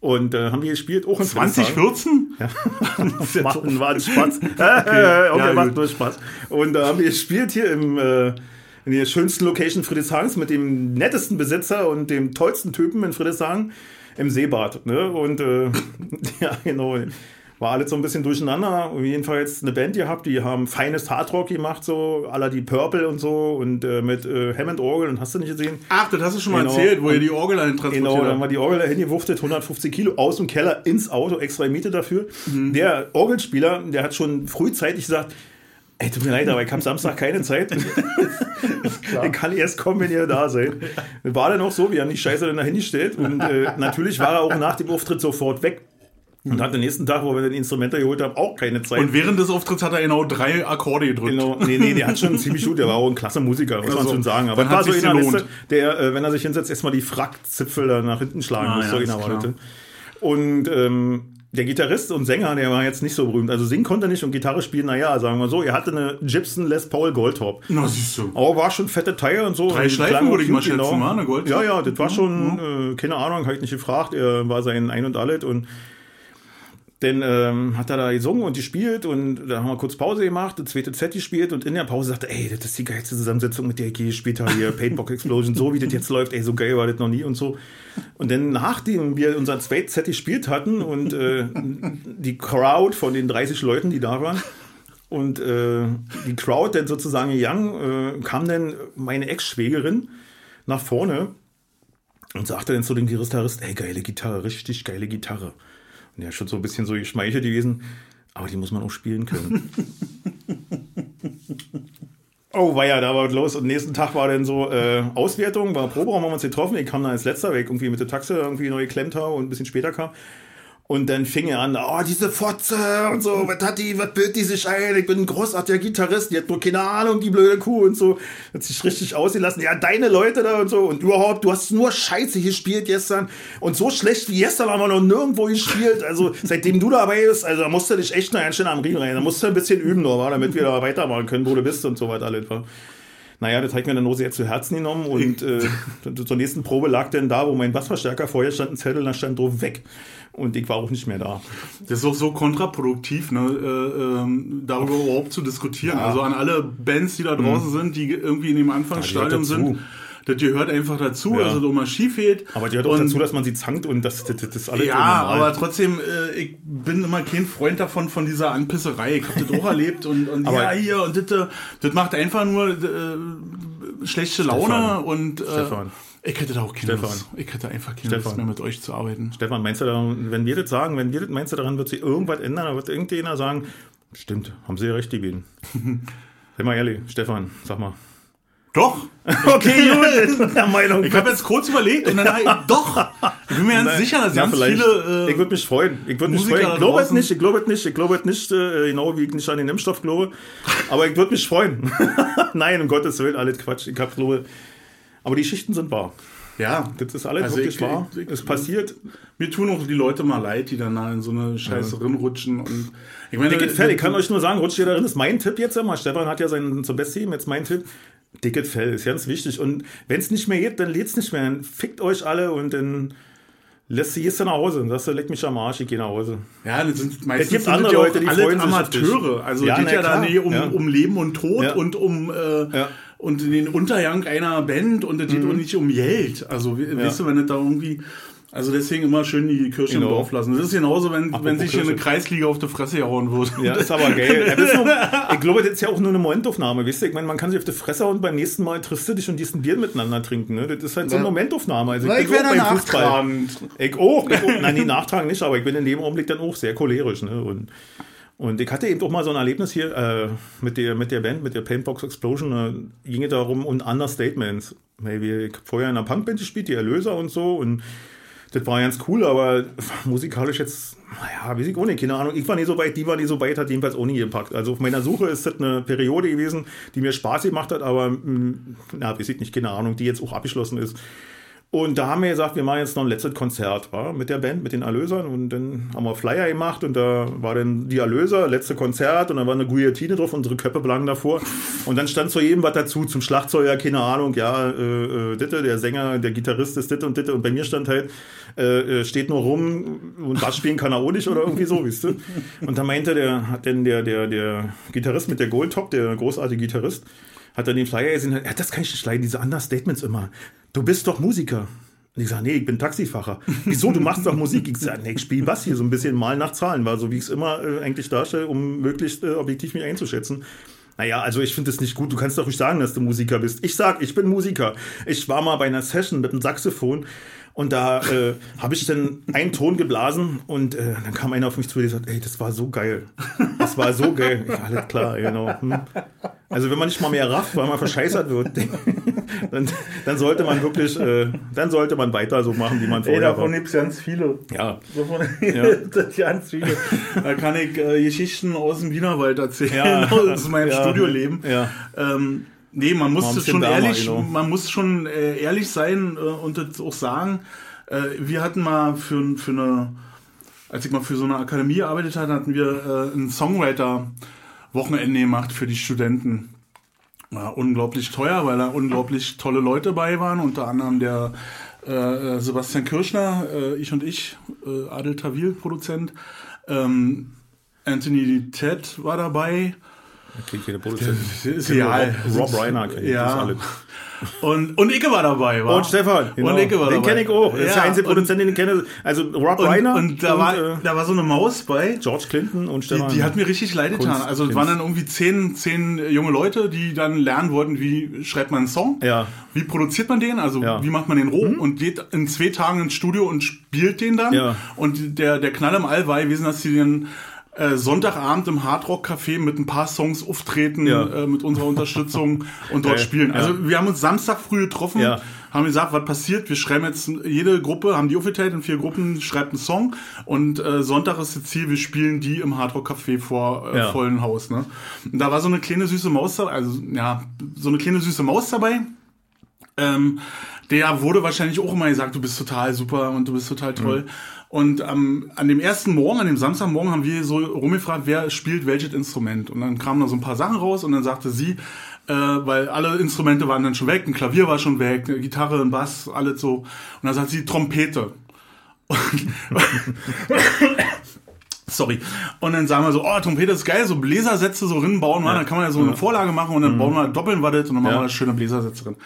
S1: Und äh, haben wir gespielt, auch in Friedrichshagen.
S2: 2014?
S1: Ja. (laughs) Machen war ein Spaß. (laughs) okay,
S2: Ja,
S1: macht
S2: gut.
S1: nur Spaß. Und da haben wir gespielt hier im, äh, in der schönsten Location Friedrichshagens mit dem nettesten Besitzer und dem tollsten Typen in Friedrichshagen im Seebad. Ne? Und äh, (laughs) ja, genau. War alles so ein bisschen durcheinander. Und jedenfalls eine Band gehabt, die haben feines Hardrock gemacht, so aller die Purple und so und äh, mit äh, Hammond Orgel und hast du nicht gesehen?
S2: Ach, das hast du schon mal
S1: Genau.
S2: erzählt, wo ihr die Orgel dahin transportiert
S1: Genau, dann war die Orgel dahin gewuchtet, 150 Kilo aus dem Keller ins Auto, extra Miete dafür.
S2: Mhm.
S1: Der Orgelspieler, der hat schon frühzeitig gesagt, ey, tut mir leid, aber ich habe Samstag keine Zeit. (laughs) ich kann erst kommen, wenn ihr da seid. War dann auch so, wir haben die Scheiße dann dahin gestellt und äh, natürlich war er auch nach dem Auftritt sofort weg. Und hat den nächsten Tag, wo wir die Instrumente geholt haben, auch keine Zeit.
S2: Und während des Auftritts hat er genau drei Akkorde gedrückt.
S1: Genau, nee, nee, der hat schon (laughs) ziemlich gut, der war auch ein klasse Musiker, muss man
S2: Also,
S1: schon sagen. Aber war so einer. Liste, der, äh, wenn er sich hinsetzt, erstmal die Frackzipfel da nach hinten schlagen
S2: Ah,
S1: muss,
S2: ja,
S1: so einer war das. Und ähm, der Gitarrist und Sänger, der war jetzt nicht so berühmt. Also singen konnte er nicht und Gitarre spielen, naja, sagen wir so. Er hatte eine Gibson Les Paul Goldtop.
S2: Na, siehst du.
S1: Aber war schon fette Teile und so.
S2: Drei
S1: Und
S2: Schleifen würde ich mal schätzen,
S1: genau.
S2: war eine Goldtop?
S1: Ja, ja, das war schon, äh, keine Ahnung, habe ich nicht gefragt. Er war sein Ein und Alles und dann ähm, hat er da gesungen und gespielt und da haben wir kurz Pause gemacht, das zweite Set gespielt und in der Pause sagte, ey, das ist die geilste Zusammensetzung, mit der ich gespielt habe hier, (laughs) Paintbox Explosion, so wie das jetzt läuft, ey, so geil war das noch nie und so. Und dann nachdem wir unser zweites Set gespielt hatten und äh, die Crowd von den 30 Leuten, die da waren, und äh, die Crowd dann sozusagen gegangen, äh, kam dann meine Ex-Schwägerin nach vorne und sagte dann zu dem Gitarrist, ey, geile Gitarre, richtig geile Gitarre. Ist schon so ein bisschen so geschmeichelt gewesen, aber die muss man auch spielen können. (laughs) oh, war ja, da war was los. Und nächsten Tag war dann so äh, Auswertung, war Proberaum, haben wir uns getroffen. Ich kam dann als letzter weg, irgendwie mit der Taxe irgendwie neu geklemmt habe und ein bisschen später kam. Und dann fing er an, oh, diese Fotze und so, was hat die, was bildet die sich ein? Ich bin ein großartiger Gitarrist, die hat nur keine Ahnung, die blöde Kuh und so. Hat sich richtig aussehen lassen. Ja, deine Leute da und so. Und überhaupt, du hast nur Scheiße gespielt gestern. Und so schlecht wie gestern haben wir noch nirgendwo gespielt. Also, seitdem du dabei bist, also da musst du dich echt noch ganz schön am Ring rein. Da musst du ein bisschen üben, wa, damit wir da weitermachen können, wo du bist und so weiter alles. Naja, das habe ich mir dann nur sehr zu Herzen genommen und äh, zur nächsten Probe lag dann da, wo mein Bassverstärker vorher stand, ein Zettel, da stand drauf weg. Und ich war auch nicht mehr da.
S2: Das ist auch so kontraproduktiv, ne, äh, ähm, darüber überhaupt zu diskutieren. Also an alle Bands, die da draußen sind, die irgendwie in dem Anfangsstadium
S1: Mhm. dazu.
S2: sind, das gehört einfach dazu,
S1: Ja.
S2: also da mal schief geht.
S1: Aber die gehört auch dazu, dass man sie zankt und das, das, das ist alles
S2: Ja, aber trotzdem, äh, ich bin immer kein Freund davon, von dieser Anpisserei. Ich habe das auch (laughs) erlebt und, und
S1: Aber-
S2: ja, hier und das, äh, das macht einfach nur äh, schlechte Laune
S1: Stefan.
S2: und äh,
S1: Stefan.
S2: ich hätte da auch keine
S1: Stefan.
S2: Lust. Ich hätte einfach keine
S1: Stefan.
S2: Lust mehr mit euch zu arbeiten.
S1: Stefan, meinst du, daran, wenn wir das sagen, wenn wir das, meinst du, daran wird sich irgendwas ändern? Da wird irgendjemand sagen, stimmt, haben sie ja recht gegeben. (laughs) Sei mal ehrlich, Stefan, sag mal.
S2: Doch! (laughs)
S1: Okay, (laughs) gut, der Meinung.
S2: Ich habe jetzt kurz überlegt und dann (laughs) doch! Ich bin mir ganz sicher, dass
S1: Ja,
S2: ganz
S1: vielleicht.
S2: viele. Äh,
S1: ich würde mich freuen. Ich würde mich
S2: Musiker
S1: freuen.
S2: da
S1: Ich glaube es nicht, ich glaube es nicht, ich glaube es nicht, äh, genau wie ich nicht an den Impfstoff glaube. Aber ich würde mich freuen. Nein, um Gottes Willen, alles Quatsch. Ich habe glaube. Aber die Schichten sind wahr.
S2: ja,
S1: Das ist alles
S2: Also
S1: wirklich
S2: ich-
S1: wahr.
S2: ich- ich-
S1: es passiert.
S2: mir tun auch die Leute mal leid, die dann da in so eine Scheiße rutschen und ich meine,
S1: ich kann euch nur sagen, rutscht ihr darin, ist mein Tipp jetzt immer. Stefan hat ja seinen zum Best-Team, jetzt mein Tipp. Dicket Fell ist ganz wichtig. Und wenn es nicht mehr geht, dann lädt es nicht mehr. Dann fickt euch alle und dann lässt sie jetzt nach Hause und sagst leck mich am Arsch, ich gehe nach Hause.
S2: Ja, das sind meistens
S1: Es gibt andere
S2: ja
S1: Leute, die
S2: alle
S1: freuen
S2: Amateure. Also
S1: Ja,
S2: geht
S1: na
S2: ja da nicht um,
S1: ja.
S2: um Leben und Tod
S1: Ja.
S2: und um äh.
S1: Mhm.
S2: und den Untergang einer Band und es geht auch nicht um Geld. Also we- weißt du, wenn es da irgendwie also deswegen immer schön die Kirche im
S1: Genau.
S2: Dorf lassen. Das ist genauso, wenn, wenn sich hier eine. Kreisliga auf die Fresse hauen würde.
S1: Ja, ist aber geil. Ja, (laughs) ich glaube, das ist ja auch nur eine Momentaufnahme, weißt du? Ich meine, man kann sich auf die Fresse hauen und beim nächsten Mal triffst du dich und diesen Bier miteinander trinken. Ne? Das ist halt so eine. Momentaufnahme. Also
S2: Na, ich
S1: bin
S2: wär
S1: auch
S2: da
S1: beim Fußball.
S2: nachtragend.
S1: Ich auch. Ich auch. (laughs) Nein, nee, nachtragen nicht, aber ich bin in dem Augenblick dann auch sehr cholerisch. Ne? Und, und ich hatte eben auch mal so ein Erlebnis hier äh, mit, der, mit der Band, mit der Paintbox Explosion. Da ging es darum, und Understatements. Maybe ich hab vorher in einer Punkband gespielt, die Erlöser und so. Und das war ganz cool, aber (laughs) musikalisch jetzt, naja, weiß ich nicht, keine Ahnung. Ich war nicht so weit, die war nicht so weit, hat jedenfalls nie gepackt. Also auf meiner Suche ist das eine Periode gewesen, die mir Spaß gemacht hat, aber, mh, na, weiß ich nicht, keine Ahnung, die jetzt auch abgeschlossen ist. Und da haben wir gesagt, wir machen jetzt noch ein letztes Konzert wa? mit der Band, mit den Erlösern. Und dann haben wir Flyer gemacht und da war dann die Erlöser, letzte Konzert und da war eine Guillotine drauf, unsere Köpfe lagen davor. Und dann stand zu jedem was dazu, zum Schlagzeuger, keine Ahnung, ja, äh, äh, Ditte, der Sänger, der Gitarrist ist Ditte und Ditte. Und bei mir stand halt, äh, äh, steht nur rum und Bass spielen kann er auch nicht oder irgendwie so, wisst ihr. Und da meinte der, hat denn der, der, der Gitarrist mit der Goldtop, der großartige Gitarrist, hat dann den Flyer gesehen, ja, das kann ich nicht leiden, diese Understatements immer. Du bist doch Musiker. Und ich sage, nee, ich bin Taxifahrer. (laughs) Wieso, du machst doch Musik? Ich sage, nee, ich spiele Bass hier, so ein bisschen mal nach Zahlen, war so wie ich es immer äh, eigentlich darstelle, um möglichst äh, objektiv mich einzuschätzen. Naja, also ich finde es nicht gut. Du kannst doch nicht sagen, dass du Musiker bist. Ich sag, ich bin Musiker. Ich war mal bei einer Session mit einem Saxophon und da äh, habe ich dann einen Ton geblasen und äh, dann kam einer auf mich zu und gesagt, ey, das war so geil. Das war so geil. Ja, alles klar, genau. Hm. Also wenn man nicht mal mehr rafft, weil man verscheißert wird, (laughs) dann, dann sollte man wirklich, äh, dann sollte man weiter so machen, wie man
S2: Ey,
S1: vorher
S2: davon
S1: war.
S2: gibt es ganz viele.
S1: Ja,
S2: Davon (laughs)
S1: Ja.
S2: ganz viele. Da kann ich äh, Geschichten aus dem Wienerwald erzählen,
S1: Ja. (laughs)
S2: aus meinem
S1: Ja.
S2: Studioleben.
S1: Ja.
S2: Ähm, nee, man muss schon ehrlich,
S1: genau.
S2: man muss schon äh, ehrlich sein äh, und das auch sagen. Äh, wir hatten mal für, für eine, als ich mal für so eine Akademie gearbeitet hatte, hatten wir äh, ein Songwriter-Wochenende gemacht für die Studenten. War unglaublich teuer, weil da unglaublich tolle Leute bei waren, unter anderem der äh, Sebastian Kirschner, äh, ich und ich, äh, Adel Tawil, Produzent, ähm, Anthony Ted war dabei.
S1: Okay, jeder Produzent.
S2: Ist
S1: Rob. Rob Reiner kennt
S2: Ja.
S1: das alle.
S2: Und, und Icke war dabei, war.
S1: Und Stefan, genau.
S2: Und Icke war
S1: den
S2: dabei.
S1: kenne ich auch. Das ist der
S2: Ja,
S1: einzige
S2: und-
S1: Produzent, den ich kenne. Also Rob
S2: Und,
S1: Reiner
S2: und da, war,
S1: äh,
S2: da war so eine Maus bei.
S1: George Clinton und
S2: Die,
S1: Stefan.
S2: die hat mir richtig leid getan.
S1: Kunst-
S2: Also es waren dann irgendwie zehn, zehn junge Leute, die dann lernen wollten, wie schreibt man einen Song,
S1: Ja.
S2: wie produziert man den, also
S1: Ja. Mhm.
S2: wie macht man den roh und geht in zwei Tagen ins Studio und spielt den dann.
S1: Ja.
S2: Und der, der Knall im All war gewesen, dass sie den äh, Sonntagabend im Hardrock-Café mit ein paar Songs auftreten,
S1: Ja.
S2: äh, mit unserer Unterstützung (laughs) und dort
S1: Geil.
S2: spielen. Also
S1: Ja.
S2: wir haben uns Samstag früh getroffen,
S1: Ja.
S2: haben gesagt, was passiert. Wir schreiben jetzt jede Gruppe, haben die aufgeteilt in vier Gruppen, schreibt einen Song und äh, Sonntag ist das Ziel, wir spielen die im Hardrock Café vor äh,
S1: Ja.
S2: vollen Haus. Ne? Und da war so eine kleine süße Maus dabei, also ja, so eine kleine süße Maus dabei. Ähm, der wurde wahrscheinlich auch immer gesagt, du bist total super und du bist total toll. Und ähm, an dem ersten Morgen, an dem Samstagmorgen, haben wir so rumgefragt, wer spielt welches Instrument. Und dann kamen da so ein paar Sachen raus und dann sagte sie, äh, weil alle Instrumente waren dann schon weg, ein Klavier war schon weg, eine Gitarre, ein Bass, alles so. Und dann sagt sie Trompete. (laughs) Sorry. Und dann sagen wir so, oh, Trompete ist geil, so Bläsersätze so rinbauen, ja. dann kann man ja so eine Vorlage machen und dann bauen wir, doppeln wir das und dann machen
S1: Ja.
S2: wir schöne Bläsersätze drin.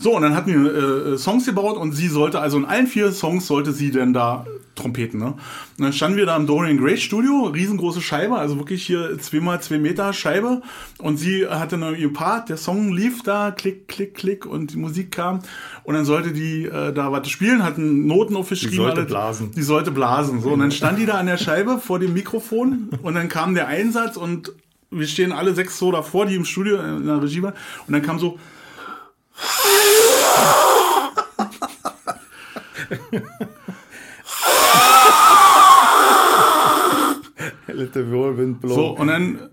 S2: So, und dann hatten wir äh, Songs gebaut und sie sollte, also in allen vier Songs sollte sie denn da Trompeten, ne? Und dann standen wir da im Dorian Gray Studio, riesengroße Scheibe, also wirklich hier zweimal zwei Meter Scheibe und sie hatte eine ihr Part, der Song lief da, klick, klick, klick und die Musik kam und dann sollte die äh, da was spielen, hatten Noten aufgeschrieben.
S1: Die sollte
S2: alles.
S1: blasen.
S2: Die sollte blasen, so. Und dann stand die da an der Scheibe vor dem Mikrofon und dann kam der Einsatz und wir stehen alle sechs so davor, die im Studio äh, in der Regie waren und dann kam so,
S1: Whirlwind blow.
S2: So, und dann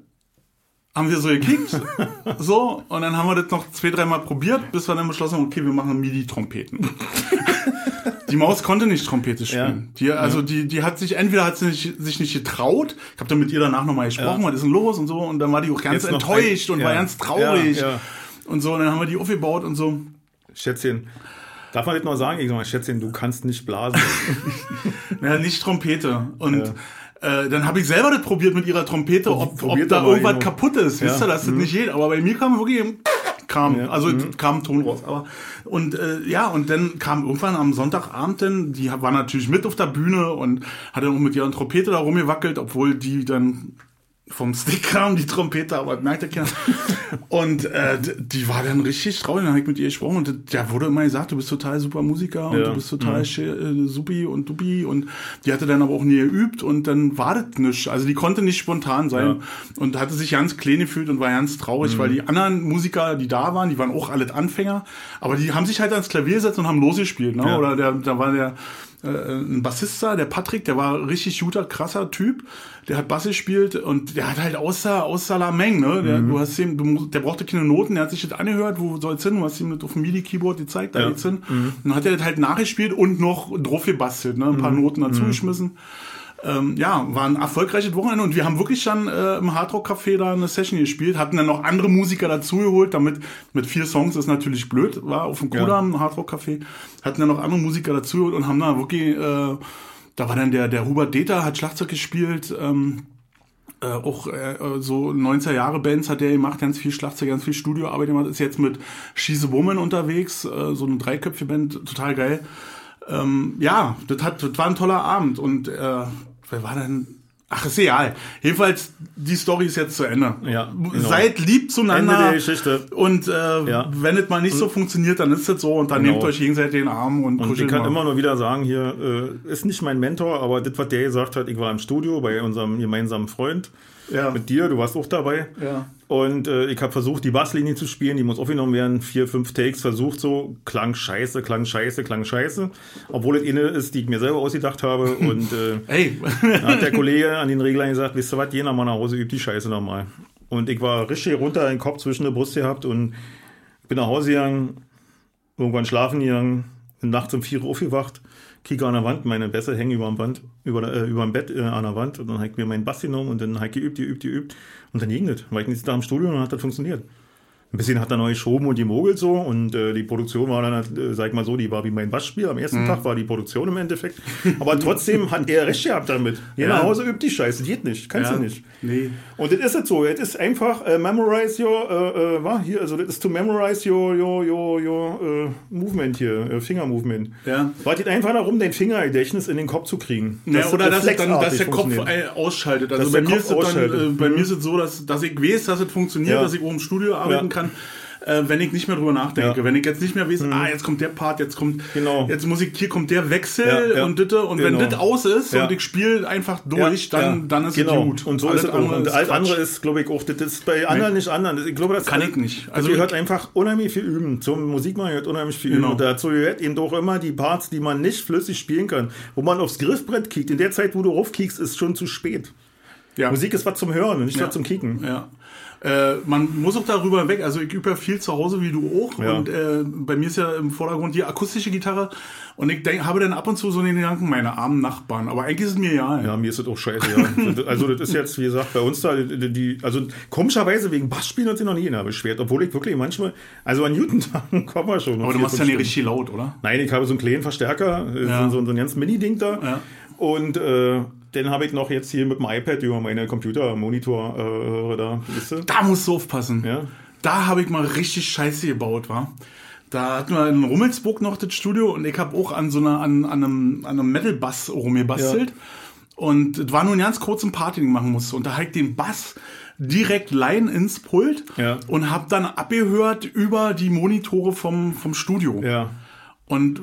S2: haben wir so gekickt, (laughs) so, und dann haben wir das noch zwei, dreimal probiert, bis wir dann beschlossen haben, okay, wir machen MIDI-Trompeten. (laughs) Die Maus konnte nicht Trompete spielen. Die, also die, die hat sich, entweder hat sie nicht, sich nicht getraut, ich habe dann mit ihr danach nochmal gesprochen, was ist denn los und so, und dann war die auch ganz
S1: Jetzt
S2: enttäuscht
S1: ein-
S2: und
S1: ja.
S2: war ganz traurig. Und so, und dann haben wir die aufgebaut und so.
S1: Schätzchen, Darf man nicht mal sagen, ich sag mal, Schätzchen, du kannst nicht blasen. (laughs)
S2: naja, nicht Trompete. Und ja. äh, dann habe ich selber das probiert mit ihrer Trompete, ob, ob da irgendwas kaputt ist. Ja. Wisst ihr, das mhm. nicht geht. Aber bei mir kam wirklich kam, ja. also mhm. kam Ton raus. Aber und äh, ja, und dann kam irgendwann am Sonntagabend dann, die war natürlich mit auf der Bühne und hat dann auch mit ihrer Trompete da rumgewackelt, obwohl die dann vom Stick kam, die Trompete, aber merkt der keiner. und äh, die war dann richtig traurig, dann habe ich mit ihr gesprochen und der wurde immer gesagt, du bist total super Musiker und ja. du bist total mhm. äh, supi und dupi und die hatte dann aber auch nie geübt und dann war das nichts. Also die konnte nicht spontan sein ja. und hatte sich ganz klein gefühlt und war ganz traurig, mhm. weil die anderen Musiker, die da waren, die waren auch alle Anfänger, aber die haben sich halt ans Klavier gesetzt und haben losgespielt, ne? Ja. Oder der, da war der äh, ein Bassist da, der Patrick, der war richtig guter, krasser Typ. Der hat Bass gespielt und der hat halt außer, außer Lameng, ne? Der, mhm. du hast ihm, du, der brauchte keine Noten, der hat sich das angehört, wo soll's hin? Du hast ihm das auf dem MIDI-Keyboard gezeigt, da ja. geht's hin. Mhm. Und dann hat er das halt nachgespielt und noch drauf gebastelt, ne? Ein paar mhm. Noten dazu mhm. geschmissen ähm, ja, war ein erfolgreiches Wochenende und wir haben wirklich dann äh, im Hardrock Café da eine Session gespielt, hatten dann noch andere Musiker dazugeholt, damit mit vier Songs ist natürlich blöd, war auf dem Kudam, ja. Hardrock Café, hatten dann noch andere Musiker dazugeholt und haben da wirklich, äh, da war dann der, der Hubert Deter, hat Schlagzeug gespielt, ähm, äh, auch äh, so 90er Jahre Bands hat der gemacht, ganz viel Schlagzeug, ganz viel Studioarbeit gemacht, ist jetzt mit She's a Woman unterwegs, äh, so eine dreiköpfige Band, total geil. Ähm, ja, das, hat, das war ein toller Abend und äh, wer war denn? Ach, ist egal. Jedenfalls, die Story ist jetzt zu Ende.
S1: Ja,
S2: genau. Seid lieb zueinander.
S1: Ende der Geschichte.
S2: Und äh, ja. wenn es mal nicht so funktioniert, dann ist es so und dann genau. nehmt euch gegenseitig den Arm und
S1: Und ich kann mal. immer nur wieder sagen, hier äh, ist nicht mein Mentor, aber das, was der gesagt hat, ich war im Studio bei unserem gemeinsamen Freund ja. mit dir, du warst auch dabei.
S2: Ja.
S1: Und äh, ich habe versucht, die Basslinie zu spielen, die muss aufgenommen werden, vier, fünf Takes versucht so, klang scheiße, klang scheiße, klang scheiße. Obwohl es eine ist, die ich mir selber ausgedacht habe. (laughs) Und äh,
S2: hey.
S1: hat der Kollege an den Reglern gesagt, wisst ihr was, jener mal nach Hause übt die Scheiße nochmal. Und ich war richtig runter, den Kopf zwischen der Brust gehabt und bin nach Hause gegangen, irgendwann schlafen gegangen, bin nachts um vier Uhr aufgewacht kicke an der Wand, meine Bässe hängen über dem Band, über, äh, über dem Bett äh, an der Wand und dann habe ich mir meinen Bass genommen und dann habe ich geübt, geübt, geübt und dann ging das. War ich nicht da im Studio und dann hat das funktioniert. Ein bisschen hat er neu geschoben und die mogelt so und äh, die Produktion war dann, äh, sag ich mal so, die war wie mein Bassspiel. Am ersten mhm. Tag war die Produktion im Endeffekt. Aber trotzdem hat er recht gehabt damit. Hier ja. nach Hause übt die Scheiße, geht nicht, kannst ja. du nicht.
S2: Nee.
S1: Und das ist jetzt so, es ist einfach äh, memorize your, äh, äh, war hier, also das ist to memorize your, your, your, your äh, Movement hier, äh, Finger Movement.
S2: Ja.
S1: Wartet einfach darum, dein Fingergedächtnis in den Kopf zu kriegen.
S2: Ja, oder dass, dann, dass der Kopf äh, ausschaltet. Also bei mir, ist dann, äh, bei mir ist es so, dass, dass ich weiß, dass es funktioniert, dass ich oben im Studio arbeiten kann äh, wenn ich nicht mehr drüber nachdenke. Ja. Wenn ich jetzt nicht mehr weiß, mhm. ah, jetzt kommt der Part, jetzt kommt,
S1: genau.
S2: jetzt muss ich, hier kommt der Wechsel ja, ja. und ditte, und genau. wenn das aus ist und ich spiele einfach durch, dann, dann ist
S1: genau.
S2: es gut.
S1: Und so alles ist es auch. Und alles andere ist, glaube ich, auch, das ist bei anderen nee. nicht anders. Ich glaube, das
S2: kann ich nicht.
S1: Also, ihr hört einfach unheimlich viel üben. Zum Musikmachen gehört unheimlich viel genau. üben. Und dazu gehört eben doch immer die Parts, die man nicht flüssig spielen kann, wo man aufs Griffbrett kickt. In der Zeit, wo du raufkickst, ist schon zu spät. Ja. Musik ist was zum Hören und nicht ja. was zum Kicken.
S2: Ja. Äh, man muss auch darüber weg. Also ich übe ja viel zu Hause, wie du auch. Ja. Und äh, bei mir ist ja im Vordergrund die akustische Gitarre. Und ich denk, habe dann ab und zu so den Gedanken, meine armen Nachbarn. Aber eigentlich ist es mir ja.
S1: Ja, mir ist das auch scheiße. Ja. (laughs) also das ist jetzt, wie gesagt, bei uns da, die, die also komischerweise wegen Bassspielen hat sich noch nie einer beschwert. Obwohl ich wirklich manchmal, also an Newton-Tagen (laughs) kommen wir schon.
S2: Aber du machst ja nicht richtig laut, oder?
S1: Nein, ich habe so einen kleinen Verstärker, ja. so, so ein ganz Mini-Ding da. Ja. Und äh, den habe ich noch jetzt hier mit dem iPad über meine Computermonitor äh, da.
S2: Da musst du aufpassen.
S1: Ja?
S2: Da habe ich mal richtig Scheiße gebaut, war. Da hatten wir in Rummelsburg noch das Studio und ich habe auch an so einer, an, an einem, an einem Metal-Bass rumgebastelt. Ja. Und es war nur ein ganz kurzes Party, den ich machen musste. Und da ich den Bass direkt Line ins Pult
S1: ja.
S2: und habe dann abgehört über die Monitore vom, vom Studio.
S1: Ja.
S2: Und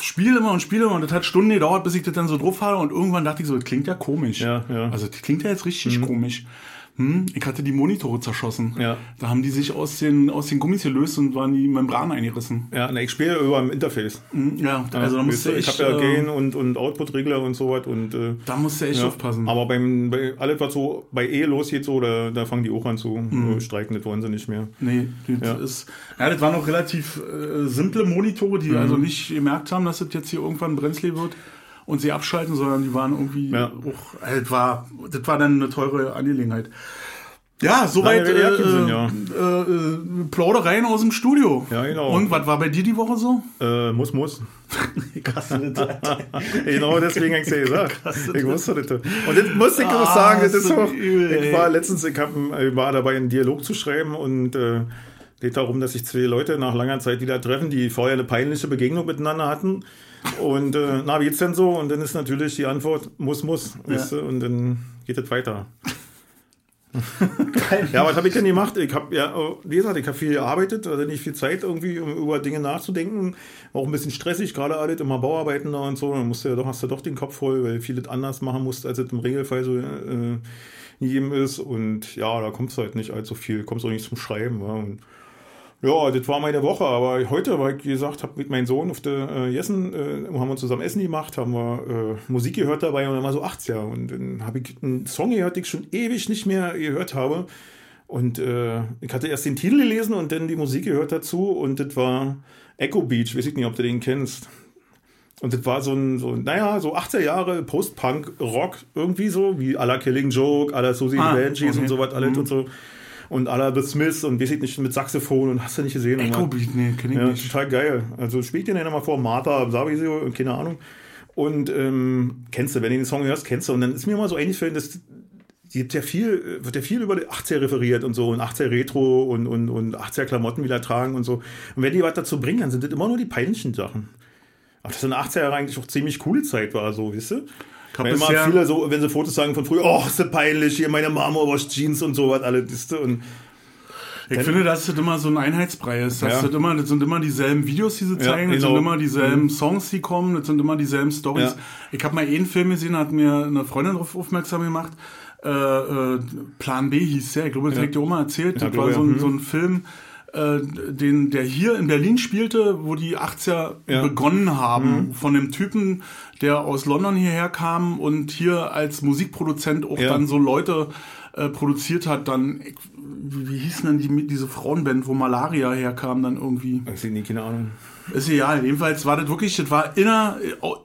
S2: spiele immer und spiele immer und das hat Stunden gedauert, bis ich das dann so drauf hatte und irgendwann dachte ich so, das klingt ja komisch.
S1: Ja, ja.
S2: Also das klingt ja jetzt richtig mhm. komisch hm, ich hatte die Monitore zerschossen.
S1: Ja.
S2: Da haben die sich aus den, aus den Gummis gelöst und waren die Membranen eingerissen.
S1: Ja, ne, ich spiele über ein Interface.
S2: Hm, ja, also da musste
S1: ich. Ich habe ja Gain und, und Output-Regler und so was. Und, äh,
S2: da musst du echt
S1: ja.
S2: aufpassen.
S1: Aber beim, bei alles, was so bei E losgeht, so, da, da fangen die auch an zu mhm. streiken, das wollen sie nicht mehr.
S2: Nee, das ja. ist. Ja, das waren auch relativ äh, simple Monitore, die mhm. also nicht gemerkt haben, dass das jetzt hier irgendwann brenzlig wird und sie abschalten, sondern die waren irgendwie
S1: ja.
S2: auch, äh, das war, das war dann eine teure Angelegenheit. Ja, soweit äh,
S1: kurzer Sinn, ja.
S2: äh, äh, Plaudereien aus dem Studio.
S1: Ja, genau.
S2: Und was war bei dir die Woche so?
S1: Äh, muss, muss. (laughs)
S2: Krass,
S1: genau deswegen habe ich ja gesagt. Ich wusste das. Und das muss ich auch
S2: Ah,
S1: sagen, das
S2: ist so
S1: auch, ich war letztens, ich hab, ich war dabei, einen Dialog zu schreiben und äh, geht darum, dass sich zwei Leute nach langer Zeit wieder treffen, die vorher eine peinliche Begegnung miteinander hatten. Und äh, na, wie geht's denn so? Und dann ist natürlich die Antwort, muss, muss. Weißt du? Und dann geht es weiter. (laughs) Ja, was habe ich denn gemacht? Ich habe ja, äh, wie gesagt, ich habe viel gearbeitet, also nicht viel Zeit irgendwie, um über Dinge nachzudenken. War auch ein bisschen stressig, gerade alles immer Bauarbeiten da und so. Dann musst du ja doch, hast du doch den Kopf voll, weil vieles anders machen musst, als es im Regelfall so äh, jedem ist. Und ja, da kommst du halt nicht allzu viel, kommst auch nicht zum Schreiben. Ja. Und, ja, das war meine Woche, aber heute, weil ich gesagt habe, mit meinem Sohn auf der äh, Jessen, äh, haben wir zusammen Essen gemacht, haben wir äh, Musik gehört dabei und dann war so 80er und dann habe ich einen Song gehört, den ich schon ewig nicht mehr gehört habe und äh, ich hatte erst den Titel gelesen und dann die Musik gehört dazu und das war Echo Beach, weiß ich nicht, ob du den kennst. Und das war so ein, so, naja, so 80er Jahre Post-Punk-Rock irgendwie so, wie à la Killing Joke, à la Susie
S2: Ah,
S1: Banshees
S2: okay.
S1: und so was alles
S2: Mhm.
S1: und so. Und à la The Smiths und weiß ich nicht, mit Saxophon und hast du nicht gesehen.
S2: Echo Beat, nee, kenn ich
S1: ja,
S2: nicht.
S1: total geil. Also spielt den ja nochmal vor, Martha, Savio, keine Ahnung. Und ähm, kennst du, wenn du den Song hörst, kennst du. Und dann ist mir mal so eingefallen, dass gibt ja viel, wird ja viel über die 80er referiert und so und 80er Retro und, und, und 80er Klamotten wieder tragen und so. Und wenn die was dazu bringen, dann sind das immer nur die peinlichen Sachen. Aber das in den 80er Jahren eigentlich auch ziemlich coole Zeit war, so, weißt du?
S2: Hab
S1: Weil immer viele so, wenn sie Fotos sagen von früher, oh, ist das peinlich, hier meine Marmorwash Jeans und so was, alles, weißt du? Und
S2: Ich finde, dass das immer so ein Einheitsbrei ist. Das,
S1: Ja.
S2: das, immer, das sind immer dieselben Videos, die sie zeigen, das
S1: genau.
S2: sind immer dieselben Songs, die kommen, das sind immer dieselben Stories.
S1: Ja.
S2: Ich habe mal einen Film gesehen, hat mir eine Freundin darauf aufmerksam gemacht. Äh, äh, Plan B hieß der, ich glaube, das
S1: Ja.
S2: habe dir auch mal erzählt.
S1: Ja,
S2: das war so
S1: ja.
S2: ein,
S1: Mhm.
S2: so ein Film, äh, den, der hier in Berlin spielte, wo die 80er
S1: Ja. Mhm.
S2: begonnen haben, von dem Typen, der aus London hierher kam und hier als Musikproduzent auch
S1: Ja.
S2: dann so Leute äh, produziert hat, dann, wie, wie hieß denn die, diese Frauenband, wo Malaria herkam, dann irgendwie.
S1: ich sehe nie, keine Ahnung.
S2: Ist egal, jedenfalls war das wirklich, das war inner,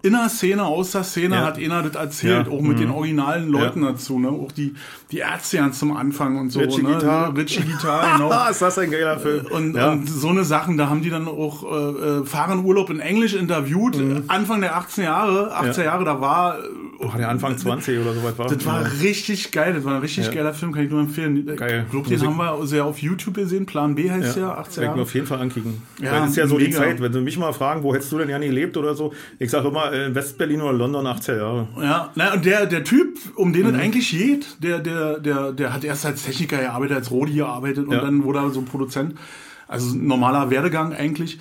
S2: inner Szene, aus der Szene
S1: Ja.
S2: hat einer das erzählt,
S1: Ja,
S2: auch mit
S1: mhm.
S2: den originalen Leuten dazu, ne, auch die, die Ärzte ganz zum Anfang und so,
S1: Richie
S2: ne,
S1: Guitar. (laughs)
S2: Richie Gitarre, genau.
S1: Ah, (laughs) ist das ein geiler Film.
S2: Und,
S1: ja.
S2: und so eine Sachen, da haben die dann auch äh, äh, Fahren Urlaub in Englisch interviewt, Anfang der 18 Jahre, 18
S1: Mhm. Ja.
S2: Jahre, da war,
S1: oh, der Anfang 20 oder so was war.
S2: das war
S1: ja.
S2: richtig geil, das war ein richtig
S1: Ja.
S2: geiler Film, kann ich nur empfehlen.
S1: Geil.
S2: Ich glaube, den haben wir sehr auf YouTube gesehen, Plan B heißt ja, 18
S1: ich mir
S2: Jahre.
S1: auf jeden Fall ankicken.
S2: Ja,
S1: das ist ja so die
S2: mega.
S1: Zeit, wenn sie mich mal fragen, wo hättest du denn gerne gelebt oder so. Ich sage immer, äh, West-Berlin oder London 18 Jahre.
S2: Ja, na, und der, der Typ, um den
S1: Mhm.
S2: es eigentlich geht, der, der, der, der hat erst als Techniker gearbeitet, als Rodi gearbeitet und
S1: Ja.
S2: dann wurde er so Produzent. Also normaler Werdegang eigentlich.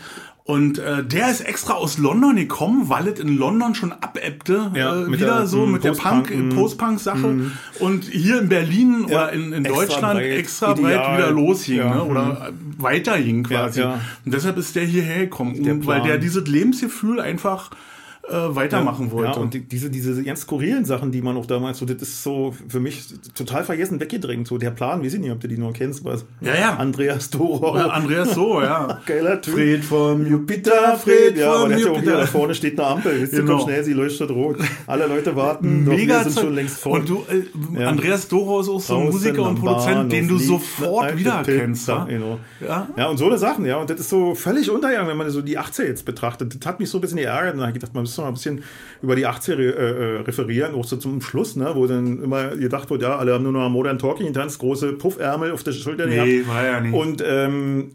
S2: Und äh, der ist extra aus London gekommen, weil es in London schon abebbte.
S1: Ja,
S2: äh, wieder
S1: der,
S2: so
S1: mm,
S2: mit der
S1: Post-Punk,
S2: Punk,
S1: mm.
S2: Post-Punk-Sache. Und hier in Berlin
S1: Ja,
S2: oder in, in
S1: extra
S2: Deutschland
S1: breit,
S2: extra
S1: ideal.
S2: breit wieder losging.
S1: Ja,
S2: Ne? Oder weiterging quasi. Und deshalb ist der hierher gekommen,
S1: Der
S2: um, weil der dieses Lebensgefühl einfach äh, weitermachen wollte.
S1: Ja, und die, diese, diese ganz skurrilen Sachen, die man auch damals so, das ist so für mich total vergessen weggedrängt. So der Plan, weiß ich nicht, ob du die noch kennst, was?
S2: Ja, ja.
S1: Andreas Doro.
S2: Äh, Andreas so, ja. (laughs)
S1: Geiler Typ.
S2: Fred vom
S1: Jupiter, Fred, ja,
S2: vom
S1: aber der hat ja auch hier,
S2: Jupiter.
S1: da vorne steht eine Ampel. Wisst
S2: Genau.
S1: schnell, sie leuchtet rot. Alle Leute warten, doch
S2: Mega
S1: wir sind schon längst vor.
S2: Und du, äh,
S1: Ja.
S2: Andreas Doro ist auch so ein Musiker und Produzent, den du sofort wiedererkennst.
S1: Genau.
S2: Ja.
S1: Ja, und so eine Sachen, ja. Und das ist so völlig untergegangen, wenn man so die 80er jetzt betrachtet. Das hat mich so ein bisschen geärgert. Und da habe ich gedacht, man müsste mal ein bisschen über die 80er äh, äh, referieren, auch so zum Schluss, ne, wo dann immer gedacht wird, ja, alle haben nur noch Modern Talking getanzt, große Puffärmel auf der Schulter
S2: Nee,
S1: gehabt.
S2: war ja nicht.
S1: Und ähm,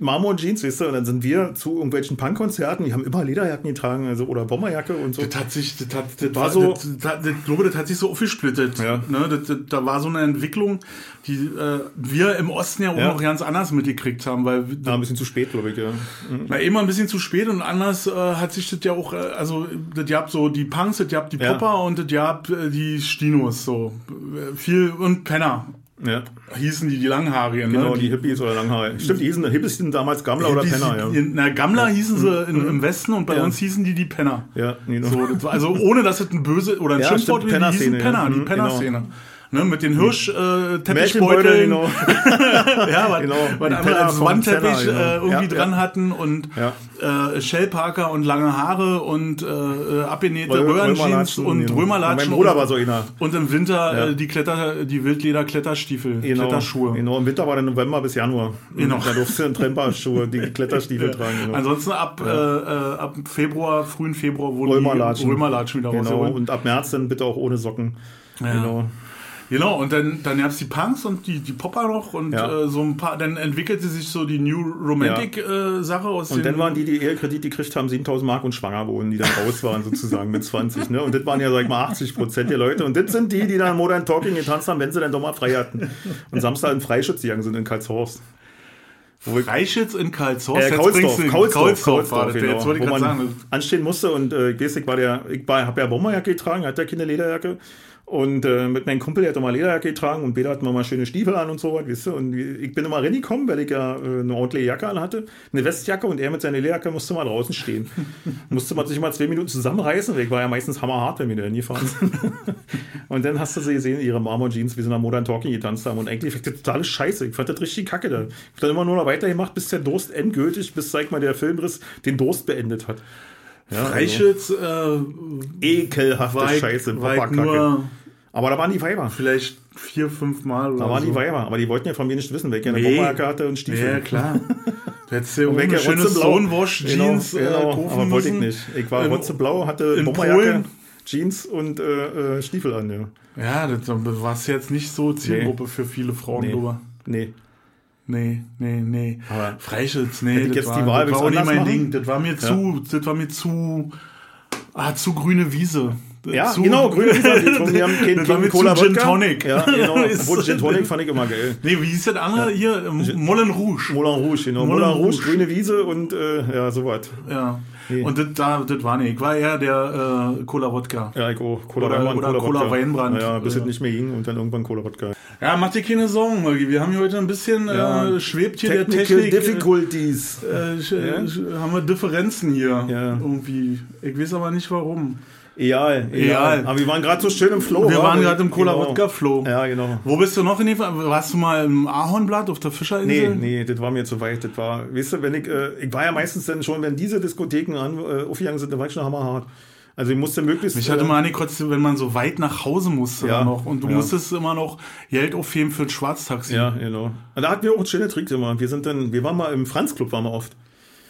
S1: Marmor Jeans, weißt du, und dann sind wir zu irgendwelchen Punkkonzerten, die haben immer Lederjacken getragen, also oder Bomberjacke und so.
S2: Das hat sich, das hat, das
S1: war so-
S2: das, das, ich glaube, das hat sich so aufgesplittet.
S1: Ja.
S2: Ne, das, das, da war so eine Entwicklung, die äh, wir im Osten ja auch
S1: Ja.
S2: noch ganz anders mitgekriegt haben, weil
S1: Ja, ein bisschen zu spät, glaube ich, ja.
S2: Na, immer ein bisschen zu spät und anders äh, hat sich das ja auch, äh, also das gab so die Punks, das gab die
S1: Ja.
S2: Popper und das gab äh, die Stinos so. Äh, Viel und Penner
S1: Ja,
S2: hießen die, die Langhaarigen.
S1: genau,
S2: ne?
S1: die Hippies oder Langhaar. Stimmt, die hießen, Hippies hießen damals Gammler oder Penner, ja.
S2: die- Na, Gammler hießen sie in, im Westen und bei
S1: Ja.
S2: uns hießen die die Penner.
S1: Ja, genau.
S2: So, also ohne dass es ein böse oder ein
S1: Ja,
S2: Schimpfwort wäre, die hießen
S1: Penner-Szene, ja.
S2: Penner, die
S1: Mhm,
S2: Penner-Szene. Ne, mit den Hirsch äh,
S1: genau. (laughs)
S2: ja, was,
S1: Genau, die
S2: einmal
S1: Teller
S2: als Wandteppich
S1: Zeller,
S2: äh,
S1: genau.
S2: irgendwie
S1: Ja,
S2: dran
S1: ja.
S2: hatten und
S1: Ja.
S2: äh, Shellparker und lange Haare und äh, äh, abgenähte
S1: Rö-
S2: Röhrenjeans und
S1: genau.
S2: Römerlatschen.
S1: Mein Bruder
S2: und,
S1: war so einer.
S2: und im Winter äh, die Kletter, die Wildleder-Kletterstiefel,
S1: Genau,
S2: Kletterschuhe.
S1: Genau, im Winter war der November bis Januar.
S2: Genau.
S1: Da durfst du in Tremperschuhe, die Kletterstiefel (laughs) tragen. Genau.
S2: Ansonsten ab, äh, äh, ab Februar, frühen Februar wurden
S1: Römerlatschen.
S2: die Römerlatschen wieder
S1: Genau,
S2: rausgeholt.
S1: und ab März dann bitte auch ohne Socken.
S2: Ja.
S1: Genau.
S2: Genau, und dann, dann gab es die Punks und die, die Popper noch und
S1: Ja.
S2: äh, so ein paar, dann entwickelte sich so die New Romantic äh, Sache aus
S1: Und dann waren die, die Ehekredit gekriegt haben, 7000 Mark und schwanger wurden, die dann raus waren sozusagen mit 20. Ne? Und das waren ja, sag ich mal, 80 Prozent der Leute. Und das sind die, die dann Modern Talking getanzt haben, wenn sie dann doch mal frei hatten. Und Samstag in Freischutz gegangen sind in Karlshorst.
S2: Freischütz in Karlshorst.
S1: äh, Kaulsdorf,
S2: du-
S1: Kaulsdorf,
S2: Kaulsdorf war das,
S1: genau,
S2: jetzt wollte ich
S1: wo
S2: gerade
S1: man
S2: sagen.
S1: anstehen musste und äh, ich weiß, ich war der, ich habe ja Bomberjacke getragen, hatte ja keine Lederjacke und äh, mit meinem Kumpel, der hat immer Lederjacke getragen und Peter hatten wir mal schöne Stiefel an und so was, weißt du, und ich bin immer reingekommen, weil ich ja äh, eine ordentliche Jacke an hatte, eine Westjacke und er mit seiner Lederjacke musste mal draußen stehen. (laughs) musste man sich mal zwei Minuten zusammenreißen, weil ich war ja meistens hammerhart, wenn wir da hingefahren sind. (laughs) und dann hast du sie gesehen, ihre Marmor-Jeans, wie sie nach Modern Talking getanzt haben und eigentlich fand ich das totale Scheiße, ich fand das richtig kacke da. Ich hab dann immer nur noch weitergemacht, bis der Durst endgültig, bis, sag ich mal, der Filmriss den Durst beendet hat. Ja, also
S2: Freischütz äh,
S1: ekelhafte
S2: ich,
S1: Scheiße, Popperkacke.
S2: nur
S1: Aber da waren die Weiber.
S2: vielleicht vier, fünf Mal oder
S1: Da waren
S2: so.
S1: die Weiber. Aber die wollten ja von mir nicht wissen, welche eine
S2: Nee.
S1: Bomberjacke hatte und Stiefel.
S2: Ja, klar. (laughs) Du hättest
S1: Und
S2: eine
S1: welche
S2: schöne. Stonewash-Jeans
S1: genau,
S2: äh,
S1: genau.
S2: kaufen
S1: Aber wollte ich nicht. Ich war
S2: In-
S1: rotzeblau, hatte
S2: in
S1: Bomberjacke,
S2: Polen?
S1: Jeans und äh, äh, Stiefel an. Ja.
S2: Ja, das war jetzt nicht so Zielgruppe für viele Frauen,
S1: Nee.
S2: drüber.
S1: Nee.
S2: Nee, nee, nee.
S1: Aber
S2: Freischütz, nee, das
S1: jetzt
S2: war,
S1: die Wahl,
S2: das war auch nicht mein
S1: anders
S2: Ding. Das war mir zu, das war mir zu, ah, zu grüne Wiese.
S1: Ja,
S2: zu,
S1: genau, grüne Wiese. Die die (laughs) haben keinen
S2: Das war mir zu
S1: Cola
S2: Gin. Tonic.
S1: Ja, (laughs) genau. Obwohl Gin Tonic (laughs) fand ich immer geil.
S2: Nee, wie hieß das andere hier? Ähm, Moulin Rouge.
S1: Moulin Rouge, genau.
S2: Moulin
S1: Moulin Rouge,
S2: Rouge.
S1: grüne Wiese und äh, ja, sowas.
S2: Ja.
S1: Nee.
S2: Und das, da, das war nicht. Ich war eher der äh, Cola Wodka.
S1: Ja, ich auch. Cola
S2: Oder-
S1: Weinbrand,
S2: oder Cola
S1: Wodka.
S2: Weinbrand.
S1: Ja, bis
S2: Ja.
S1: es nicht mehr ging und dann irgendwann Cola Wodka.
S2: Ja, mach dir keine Sorgen. Wir haben hier heute ein bisschen,
S1: Ja.
S2: äh, schwebt hier
S1: Technical
S2: der Technik.
S1: Difficulties.
S2: Äh,
S1: Ja?
S2: haben wir Differenzen hier.
S1: Ja.
S2: Irgendwie. Ich weiß aber nicht warum.
S1: Egal, egal.
S2: Egal.
S1: Aber wir waren gerade so schön im Flow.
S2: Wir
S1: wa?
S2: waren gerade im
S1: Genau.
S2: Cola-Wodka-Flow.
S1: Ja, genau.
S2: Wo bist du noch in dem Fall? Warst du mal im Ahornblatt auf der
S1: Nee,
S2: Fischerinsel?
S1: nee, das war mir zu weit. Das war, weißt du, wenn ich, äh, ich war ja meistens dann schon, wenn diese Diskotheken an, äh, aufgegangen sind, dann war ich schon hammerhart. Also ich musste möglichst.
S2: Mich hatte mal angekotzt, wenn man so weit nach Hause musste
S1: Ja,
S2: noch. Und du
S1: ja.
S2: musstest immer noch Geld aufheben für ein Schwarztaxi.
S1: Ja, genau. Und da hatten wir auch einen schönen Trick immer. Wir sind dann, wir waren mal im Franz Club, waren wir oft.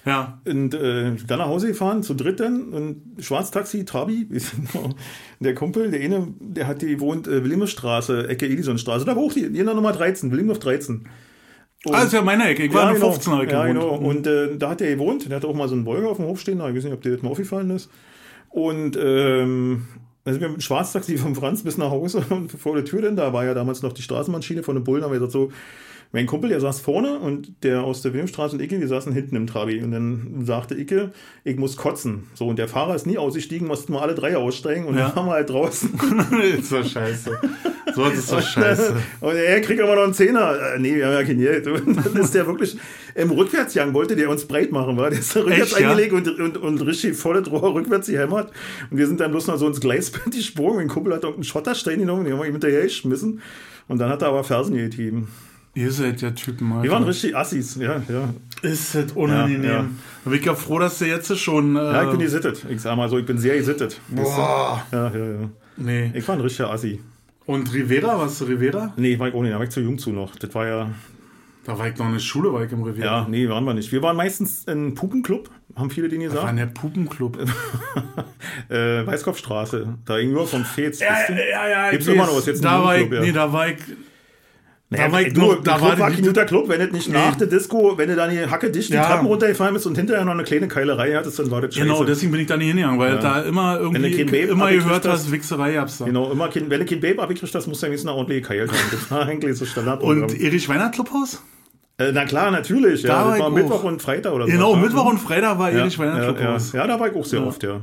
S2: Ja.
S1: Und äh, dann nach Hause gefahren, zu dritt dann, und Schwarztaxi, Trabi, (laughs) der Kumpel, der eine, der hat die wohnt äh, Wilhelmstraße, Ecke Edisonstraße, da auch die, die Nummer 13, Wilhelmshof 13. Und-
S2: Ah, das ist ja meine Ecke. Ich war in der
S1: genau.
S2: 15 Ecke
S1: Ja, genau. Und äh, da hat er gewohnt. Der hatte auch mal so einen Bolger auf dem Hof stehen. Ich weiß nicht, ob dir das mal aufgefallen ist. Und ähm, da sind wir mit dem Schwarztaxi (laughs) vom Franz bis nach Hause und (laughs) vor der Tür denn, da war ja damals noch die Straßenbahnschiene von den Bullen, haben wir gesagt so, mein Kumpel, der saß vorne und der aus der Wilhelmstraße und Icke, die saßen hinten im Trabi. Und dann sagte Icke, ich muss kotzen. So, und der Fahrer ist nie ausgestiegen, mussten wir alle drei aussteigen und
S2: Ja.
S1: dann waren wir halt draußen. (laughs)
S2: ist doch scheiße. So ist doch scheiße.
S1: Und er kriegt aber noch einen Zehner. Äh, nee, wir haben ja kein Geld. Und dann ist der wirklich im Rückwärtsgang, wollte der uns breit machen, war. Der ist da rückwärts
S2: Echt, ja?
S1: eingelegt und, und, und richtig volle Rohr rückwärts gehämmert. Und wir sind dann bloß noch so ins Gleisband (laughs) gesprungen. Mein Kumpel hat irgendeinen Schotterstein genommen, den haben wir ihm hinterher geschmissen. Und dann hat er aber Fersen getrieben.
S2: Ihr seid ja Typen, Alter.
S1: Wir waren richtig Assis, ja, ja.
S2: Ist das unangenehm.
S1: Ja, ja.
S2: Da bin ich ja froh, dass du jetzt schon. Äh,
S1: Ja, ich bin gesittet. Ich sag mal so, ich bin sehr gesittet.
S2: Boah.
S1: Ja, ja, ja.
S2: Nee.
S1: Ich war ein richtiger Assi.
S2: Und Rivera, warst du Rivera?
S1: Nee, war ich ohne, da war ich zu jung zu noch. Das war ja,
S2: Da war ich noch in der Schule, war ich im Rivera.
S1: ja, nee, waren wir nicht. Wir waren meistens ein Pupenclub, haben viele den gesagt.
S2: War in der Pupenclub. (laughs)
S1: äh, Weißkopfstraße, da gegenüber vom Fez.
S2: ja,
S1: du?
S2: ja, ja.
S1: Gibt's immer noch was, jetzt
S2: da war ich,
S1: ja.
S2: Nee, da war ich.
S1: Naja,
S2: da war ich
S1: du,
S2: noch- da
S1: Club
S2: war
S1: war guter Club, wenn es nicht
S2: Nee.
S1: nach der Disco, wenn du dann die Hacke dicht die
S2: Ja.
S1: Treppen runtergefallen bist und hinterher noch eine kleine Keilerei hattest, dann war das scheiße.
S2: Genau, deswegen bin ich da nicht hingegangen, weil
S1: Ja.
S2: da immer irgendwie
S1: du
S2: immer gehört
S1: hast-
S2: Wichserei gab's da.
S1: Genau, immer wenn du kein Babe abgekriegt hast, musst du wenigstens eine ordentliche Keil haben. Das war eigentlich so Standard.
S2: Und Erich Weiner Clubhaus?
S1: äh, na klar, natürlich.
S2: Da
S1: Ja,
S2: war
S1: war. Mittwoch und Freitag oder so.
S2: Genau,
S1: Ja.
S2: Mittwoch und Freitag war
S1: ja,
S2: Erich Weiner
S1: ja, ja,
S2: Clubhaus.
S1: ja, da war ich auch sehr
S2: Ja.
S1: oft, ja.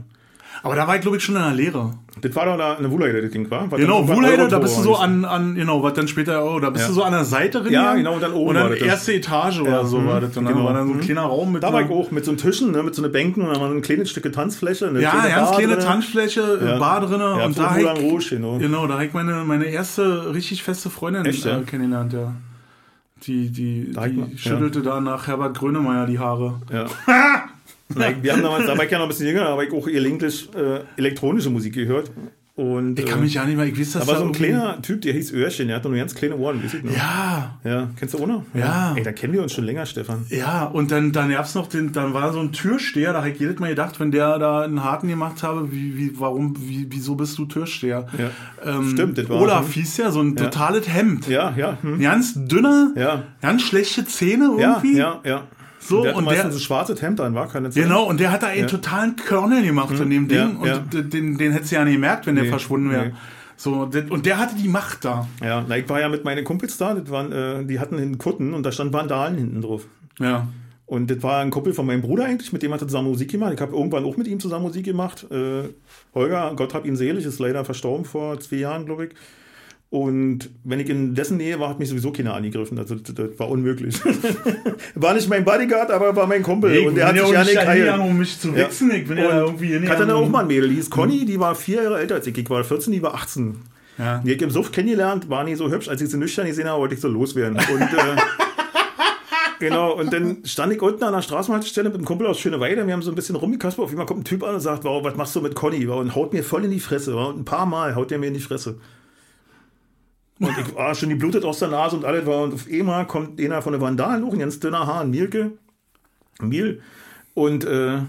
S2: Aber da war ich, glaube ich, schon in der Lehre.
S1: Das war doch da eine Wuhlheide, das Ding war. Was
S2: Genau,
S1: dann
S2: Wuhlheide,
S1: Eurotor
S2: da bist du so
S1: war.
S2: an, an, genau, was dann später, oh, da bist
S1: Ja.
S2: du so an der Seite drin.
S1: Ja, genau, und dann oben
S2: Und dann
S1: war das
S2: erste Etage oder
S1: Ja,
S2: so
S1: mhm,
S2: war das. Und dann
S1: genau.
S2: war dann so ein
S1: Mhm.
S2: kleiner Raum mit
S1: Da war ich auch mit so einem Tischen, ne, mit so einer Bänken und dann war ein kleines Stück Tanzfläche. Eine
S2: Ja, ganz
S1: Bar
S2: kleine
S1: drin.
S2: Tanzfläche,
S1: Ja.
S2: Bar drin
S1: Ja,
S2: und da hab
S1: Moulin
S2: ich,
S1: Rouge, genau.
S2: genau, da habe ich meine, meine erste richtig feste Freundin
S1: Echt, ja?
S2: äh, kennengelernt, ja. Die, die,
S1: mal-
S2: die schüttelte da nach Herbert Grönemeyer die Haare.
S1: Ja. (laughs) Ich- wir haben damals, da war ich ja noch ein bisschen jünger, aber ich auch gelegentlich äh, elektronische Musik gehört. Und,
S2: Ich kann
S1: äh,
S2: mich ja nicht mehr, ich weiß, dass
S1: da war
S2: da
S1: so ein kleiner Typ, der hieß Öhrchen, der hatte nur ganz kleine Ohren, weiß ich noch.
S2: Ja,
S1: Ja, kennst du auch noch?
S2: Ja.
S1: Ey, da kennen wir uns schon länger, Stefan.
S2: Ja, und dann, dann gab's noch den, dann war so ein Türsteher, da habe ich jedes Mal gedacht, wenn der da einen harten gemacht habe, wie, wie, warum, wie, wieso bist du Türsteher?
S1: Ja.
S2: Ähm,
S1: Stimmt, das war-
S2: Olaf hieß ja, so ein
S1: Ja.
S2: totales Hemd.
S1: Ja, ja. Hm.
S2: Ganz dünner,
S1: Ja.
S2: ganz schlechte Zähne
S1: Ja,
S2: irgendwie.
S1: ja, ja.
S2: So,
S1: der hatte
S2: und
S1: meistens
S2: der-
S1: ein schwarzes Hemd an, war keine Zeit.
S2: Genau, und der hat da einen totalen Körner gemacht von dem Ding
S1: ja,
S2: und
S1: ja.
S2: den, den hättest du ja nicht gemerkt, wenn der
S1: Nee,
S2: verschwunden wäre.
S1: nee.
S2: So, und der hatte die Macht da.
S1: Ja, na, ich war ja mit meinen Kumpels da, das waren, äh, die hatten einen Kutten und da stand Vandalen hinten drauf.
S2: Ja.
S1: Und das war ein Kumpel von meinem Bruder eigentlich, mit dem hat er zusammen Musik gemacht. Ich habe irgendwann auch mit ihm zusammen Musik gemacht. Äh, Holger, Gott hab ihn selig, ist leider verstorben vor zwei Jahren, glaube ich. Und wenn ich in dessen Nähe war, hat mich sowieso keiner angegriffen. Also das, war unmöglich. (laughs) war nicht mein Bodyguard, aber war mein Kumpel.
S2: Ich
S1: und der hat sich
S2: ja
S1: ja
S2: auch
S1: nicht
S2: nicht hingegangen, um mich zu wichsen. Ich bin ja irgendwie
S1: Ich hatte dann auch mal ein Mädel, die hieß Conny, die war vier Jahre älter als ich. Ich war 14, die war 18.
S2: Ja.
S1: Die hab ich im Suff kennengelernt, war nie so hübsch. Als ich sie nüchtern gesehen habe, wollte ich so loswerden. Und, äh, (laughs) genau, und dann stand ich unten an der Straßenhaltestelle mit einem Kumpel aus Schöneweide. Wir haben so ein bisschen rumgekaspert. Auf einmal kommt ein Typ an und sagt, wow, was machst du mit Conny? Und haut mir voll in die Fresse. Und ein paar Mal haut er mir in die Fresse. Und ich war schon die blutet aus der Nase und alles war. Und auf einmal kommt einer von den Vandalen hoch, ein ganz dünner Haar, ein Mielke. Miel. Und äh,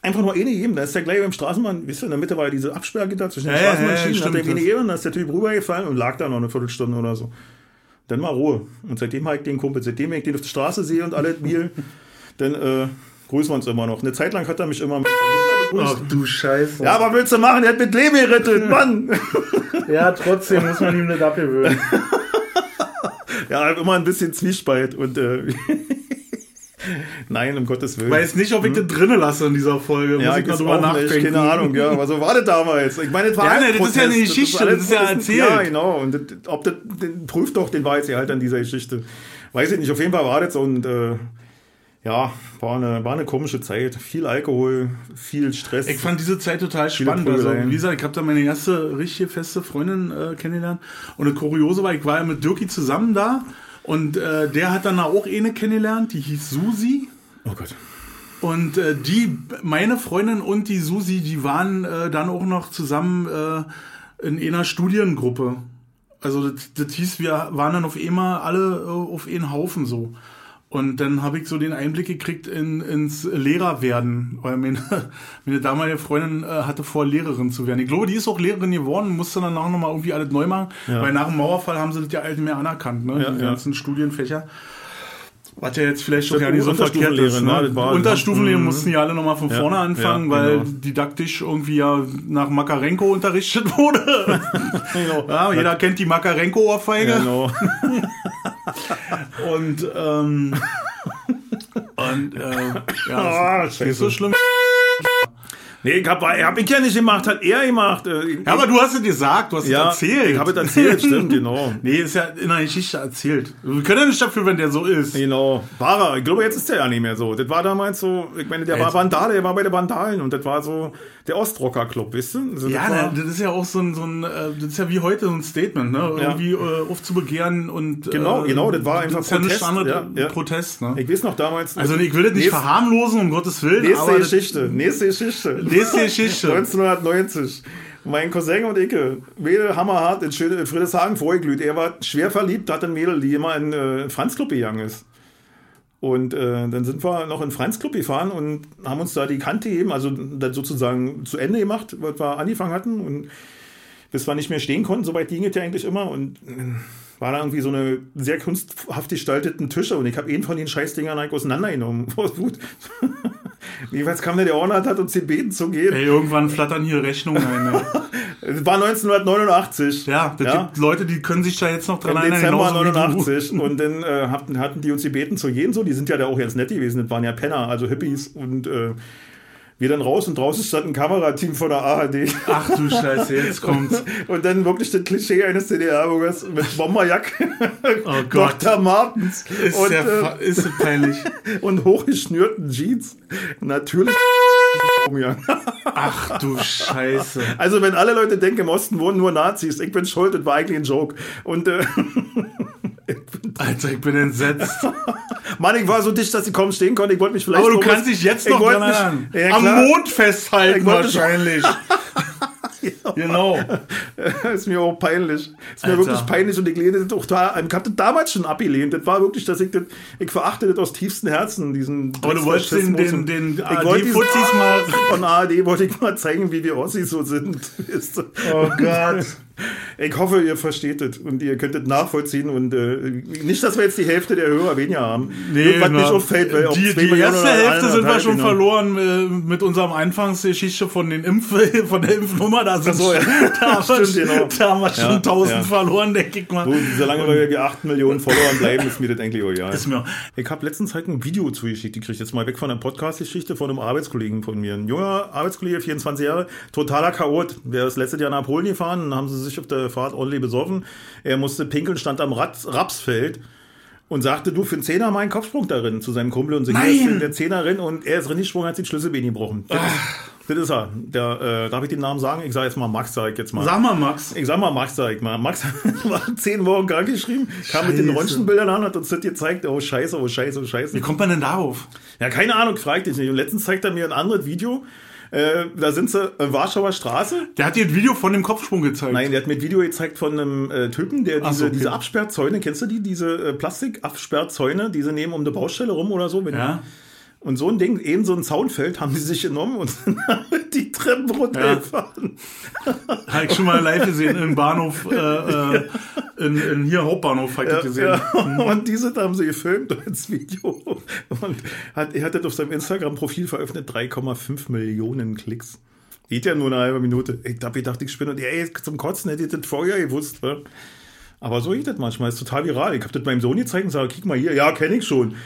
S1: einfach nur eine gegeben. Da ist der gleich beim Straßenbahn, wisst ihr, in der Mitte war ja diese Absperrgitter zwischen den
S2: Ja, ja, ja,
S1: Straßenbahnschienen.
S2: stimmt,
S1: hat er eine
S2: das-
S1: gegeben, dann ist der Typ rübergefallen und lag da noch eine Viertelstunde oder so. Dann mal Ruhe. Und seitdem habe ich den Kumpel, seitdem ich den auf der Straße sehe und alles Miel, (laughs) dann äh, grüßen wir uns immer noch. Eine Zeit lang hat er mich immer mit.
S2: Ach du Scheiße.
S1: Ja, aber willst du machen? Er hat mit Leben gerettet, (laughs) Mann!
S2: Ja, trotzdem muss man ihm nicht abgewöhnen. (laughs)
S1: ja, immer ein bisschen Zwiespalt und äh, (laughs) Nein, um Gottes Willen.
S2: Ich weiß nicht, ob ich das drinnen lasse in dieser Folge.
S1: ja,
S2: muss
S1: ich
S2: mal drüber nachdenken.
S1: keine Ahnung, ja, aber so war das damals. Ich meine, das war
S2: Ja,
S1: halt
S2: ne, das ist ja eine Geschichte,
S1: alles
S2: das ist ja erzählt.
S1: Ja, genau. Und das, ob das, den, prüft doch den Wahrheitsgehalt an dieser Geschichte. Weiß ich nicht, auf jeden Fall war das so und äh, ja, war eine, war eine komische Zeit. Viel Alkohol, viel Stress.
S2: Ich fand diese Zeit total spannend. Also, wie gesagt, ich habe da meine erste richtige feste Freundin äh, kennengelernt. Und das Kuriose war, ich war ja mit Dirki zusammen da. Und äh, der hat dann auch eine kennengelernt, die hieß Susi.
S1: oh Gott.
S2: Und äh, die, meine Freundin und die Susi, die waren äh, dann auch noch zusammen äh, in einer Studiengruppe. Also das, das hieß, wir waren dann auf einmal alle äh, auf einen Haufen so. Und dann habe ich so den Einblick gekriegt in, ins Lehrerwerden. Weil meine, (laughs) meine damalige Freundin äh, hatte vor, Lehrerin zu werden. Ich glaube, die ist auch Lehrerin geworden, musste dann nachher nochmal irgendwie alles neu machen.
S1: Ja.
S2: Weil nach dem Mauerfall haben sie das ja alt mehr anerkannt, ne?
S1: Ja,
S2: die
S1: ja.
S2: ganzen Studienfächer. Was ja jetzt vielleicht schon
S1: Stimmt,
S2: ja nicht so verkehrt ist. Ne?
S1: ne?
S2: Unterstufenlehre
S1: Mhm.
S2: mussten ja alle nochmal von vorne
S1: Ja,
S2: anfangen,
S1: ja,
S2: weil
S1: genau.
S2: didaktisch irgendwie ja nach Makarenko unterrichtet (laughs) wurde. (laughs) ja, jeder kennt die Makarenko-Ohrfeige.
S1: Genau.
S2: Und, ähm, und äh, ja, ist
S1: scheiße.
S2: nicht so schlimm.
S1: Nee, ich hab, hab ich ja nicht gemacht, hat er gemacht. Äh,
S2: Ja, aber du hast es gesagt, du hast
S1: ja,
S2: es erzählt.
S1: Ich habe es erzählt, stimmt, (laughs) genau.
S2: Nee, ist ja in der Geschichte erzählt. Wir können ja nicht dafür, wenn der so ist.
S1: Genau. War er. Ich glaube, jetzt ist der ja nicht mehr so. Das war damals so, ich meine, der war
S2: Jetzt-
S1: Vandale, der war bei den Vandalen und das war so der Ostrocker-Club, weißt du? Also das
S2: Ja,
S1: war,
S2: das ist ja auch so ein, so ein, äh, das ist ja wie heute so ein Statement, ne? Irgendwie äh, aufzubegehren und
S1: Genau,
S2: äh,
S1: genau, das war einfach
S2: das
S1: Protest, ja, ja.
S2: Protest, ne?
S1: Ich weiß noch damals.
S2: Also ich will das nicht verharmlosen, um Gottes Willen,
S1: Nächste Geschichte, nächste Geschichte. (laughs)
S2: nächste Geschichte.
S1: 1990. Mein Cousin und ich, Mädel hammerhart in, Friedrichshagen vorgeglüht. Er war schwer verliebt, hat ein Mädel, die immer in äh, Franz Club gegangen ist. Und äh, dann sind wir noch in Franz Club gefahren und haben uns da die Kante gegeben, also dann sozusagen zu Ende gemacht, was wir angefangen hatten. Und bis wir nicht mehr stehen konnten, soweit ging es ja eigentlich immer. Und äh, war da irgendwie so eine sehr kunsthaft gestalteten Tische und ich habe einen von den Scheißdingern eigentlich auseinandergenommen. (laughs) (laughs) Jedenfalls kam der, der Ordner hat uns gebeten zu gehen.
S2: Ey, irgendwann flattern hier Rechnungen ein. (laughs)
S1: Es war 1989.
S2: Ja, das
S1: Ja.
S2: gibt Leute, die können sich da jetzt noch dran
S1: Im
S2: erinnern.
S1: Dezember
S2: genauso wie du.
S1: 89 (laughs) und dann äh, hatten, hatten die uns gebeten zu gehen so, die sind ja da auch ganz nett gewesen, das waren ja Penner, also Hippies und äh, Wir dann raus und draußen stand ein Kamerateam von der ARD.
S2: Ach du Scheiße, jetzt kommt's. (laughs)
S1: Und dann wirklich das Klischee eines DDR-Bürgers mit Bomberjacke,
S2: Oh (laughs) Gott.
S1: Dr. Martens
S2: Ist,
S1: und,
S2: ja,
S1: äh,
S2: ist peinlich. (laughs)
S1: und hochgeschnürten Jeans. Natürlich.
S2: Ach du Scheiße.
S1: Also wenn alle Leute denken, im Osten wohnen nur Nazis, ich bin schuld, das war eigentlich ein Joke. Und äh,
S2: Alter, ich bin entsetzt. (laughs)
S1: Mann, ich war so dicht, dass ich kaum stehen konnte. Ich wollte mich vielleicht.
S2: Aber du kannst dich jetzt noch dran
S1: mich-. Ja,
S2: Am. Mond festhalten wahrscheinlich. (laughs) genau. (laughs)
S1: ist mir auch peinlich. Ist mir
S2: Alter.
S1: wirklich peinlich und ich lehne das auch da. Ich habe das damals schon abgelehnt. Das war wirklich, dass ich das, ich verachte das aus tiefstem Herzen, diesen.
S2: Aber du wolltest den, den, den
S1: ich wollte diesen-
S2: mal.
S1: Von ARD wollte ich mal zeigen, wie wir Ossis so sind.
S2: Oh Gott.
S1: Ich hoffe, ihr versteht es und ihr könnt es nachvollziehen und äh, nicht, dass wir jetzt die Hälfte der Hörer weniger haben.
S2: Nee,
S1: was
S2: na,
S1: nicht auffällt, weil
S2: die, die
S1: Millionen
S2: erste Hälfte sind wir schon
S1: genau.
S2: verloren äh, mit unserem Anfangsgeschichte von den Impf (laughs) von der Impfnummer. Da, sind
S1: so, ja. (laughs)
S2: da, haben wir,
S1: Stimmt, genau.
S2: da haben wir schon
S1: Ja,
S2: 1000
S1: ja.
S2: verloren, denke ich mal.
S1: So, solange wir bei 8 Millionen Followern bleiben, ist mir das eigentlich egal.
S2: Ist mir,
S1: Ich habe letztens halt ein Video zugeschickt gekriegt, jetzt mal weg von der Podcast-Geschichte von einem Arbeitskollegen von mir. Ein junger Arbeitskollege, 24 Jahre, totaler Chaot. Der ist letztes Jahr nach Polen gefahren, dann haben sie sich auf der Fahrt ordentlich besoffen. Er musste pinkeln, stand am Rat, Rapsfeld und sagte, du, für einen Zehner mal einen Kopfsprung darin zu seinem Kumpel und so, hier ist der Zehnerin und er ist reingesprungen, hat sich den Schlüsselbein gebrochen. Das, ist, das ist er. Der, äh, darf ich den Namen sagen? Ich sage jetzt mal Max, sag ich jetzt mal.
S2: sag mal, Max.
S1: Ich sag mal, Max, sag ich mal. Max (laughs) war zehn Wochen krank geschrieben, kam mit den. Röntgenbildern an, hat uns das gezeigt, oh scheiße, oh scheiße, oh scheiße.
S2: Wie kommt man denn darauf?
S1: Ja, keine Ahnung, frag dich nicht. Und letztens zeigt er mir ein anderes Video, äh, da sind sie äh, Warschauer Straße.
S2: Der hat dir ein Video von dem Kopfsprung gezeigt.
S1: Nein, der hat mir ein Video gezeigt von einem äh, Typen, der diese,
S2: so, okay.
S1: diese Absperrzäune, kennst du die, diese äh, Plastikabsperrzäune, die sie nehmen um eine Baustelle rum oder so? Wenn
S2: Ja.
S1: Und so ein Ding, eben so ein Zaunfeld haben die sich genommen und sind (laughs) die Treppen runtergefahren.
S2: Habe ich schon mal live gesehen im Bahnhof, äh, äh, in, in hier Hauptbahnhof habe ich das gesehen.
S1: Ja, und diese haben sie gefilmt als Video. Und hat, er hat das auf seinem Instagram-Profil veröffentlicht, 3,5 Millionen Klicks. Geht ja nur eine halbe Minute. Ich hab gedacht, ich spinne. Und ey, zum Kotzen hätte ich das vorher gewusst. Ne? Aber so geht das manchmal. ist total viral. Ich habe das meinem Sohn gezeigt und sage, guck mal hier, ja, kenne ich schon.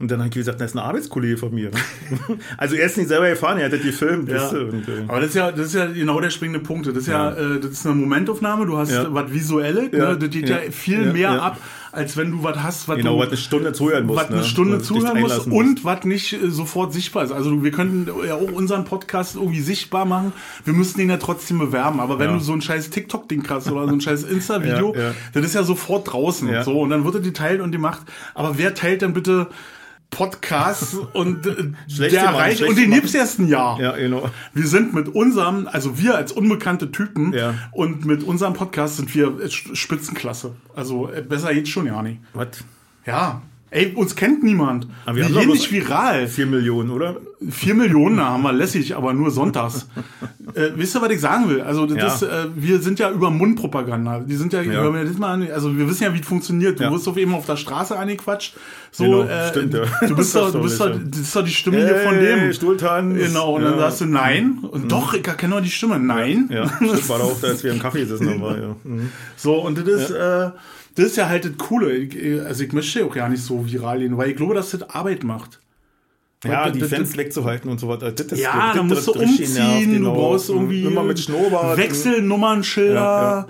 S1: Und dann habe ich gesagt, das ist ein Arbeitskollege von mir. (laughs) also er ist nicht selber gefahren, er hat das gefilmt.
S2: Ja.
S1: weißt du, und, äh,
S2: Aber das ist ja, das ist ja genau der springende Punkt. Das ist ja, äh, das ist eine Momentaufnahme. Du hast
S1: Ja.
S2: was Visuelles.
S1: Ja.
S2: Ne? Das geht ja,
S1: Ja.
S2: viel
S1: Ja.
S2: mehr
S1: Ja.
S2: ab, als wenn du was hast, was
S1: genau,
S2: du
S1: was eine Stunde zuhören musst.
S2: was eine
S1: ne?
S2: Stunde
S1: dich
S2: zuhören musst und was nicht äh, sofort sichtbar ist. Also wir könnten ja auch unseren Podcast irgendwie sichtbar machen. Wir müssten ihn ja trotzdem bewerben. Aber wenn
S1: Ja.
S2: du so ein scheiß TikTok-Ding hast oder so ein scheiß Insta-Video, (laughs)
S1: Ja, ja.
S2: das ist ja sofort draußen.
S1: Ja.
S2: So, und dann wird er geteilt und gemacht. Aber wer teilt denn bitte Podcasts und äh, der
S1: schlecht
S2: und den
S1: gemacht.
S2: gibt's erst ein Jahr.
S1: Ja, genau.
S2: Wir sind mit unserem, also wir als unbekannte Typen
S1: Ja.
S2: und mit unserem Podcast sind wir Spitzenklasse. Also äh, besser jetzt schon ja nicht.
S1: Was?
S2: Ja. Ey, uns kennt niemand.
S1: Aber
S2: wir
S1: wir haben doch
S2: gehen nicht viral.
S1: 4 Millionen, oder?
S2: Vier Millionen haben wir lässig, aber nur sonntags. (laughs) äh, wisst ihr, was ich sagen will? Also das,
S1: Ja.
S2: äh, wir sind ja über Mundpropaganda. Die sind ja,
S1: Ja.
S2: das mal an- also wir wissen ja, wie es funktioniert. Du
S1: Ja.
S2: wirst auf eben auf der Straße angequatscht. So,
S1: Genau,
S2: äh,
S1: stimmt, ja.
S2: du bist (laughs) doch, du bist doch, das ist doch die Stimme hier von dem.
S1: Stuhltanz.
S2: Genau, und dann.
S1: Mhm.
S2: sagst du nein. Und doch, ich kenne nur die Stimme. Nein.
S1: Ja, stimmt, war da auch, da, als wir im Kaffee sitzen ja. Mhm.
S2: So, und das ist, äh, das ist ja halt das Coole. Also ich möchte auch gar nicht so viral gehen, weil ich glaube, dass das Arbeit macht.
S1: ja,
S2: Weil
S1: die
S2: das-
S1: Fans wegzuhalten und so weiter. Das
S2: Ja, da musst du umziehen,
S1: genau.
S2: du brauchst irgendwie
S1: Immer mit Schnurrbart.
S2: Wechselnummernschilder,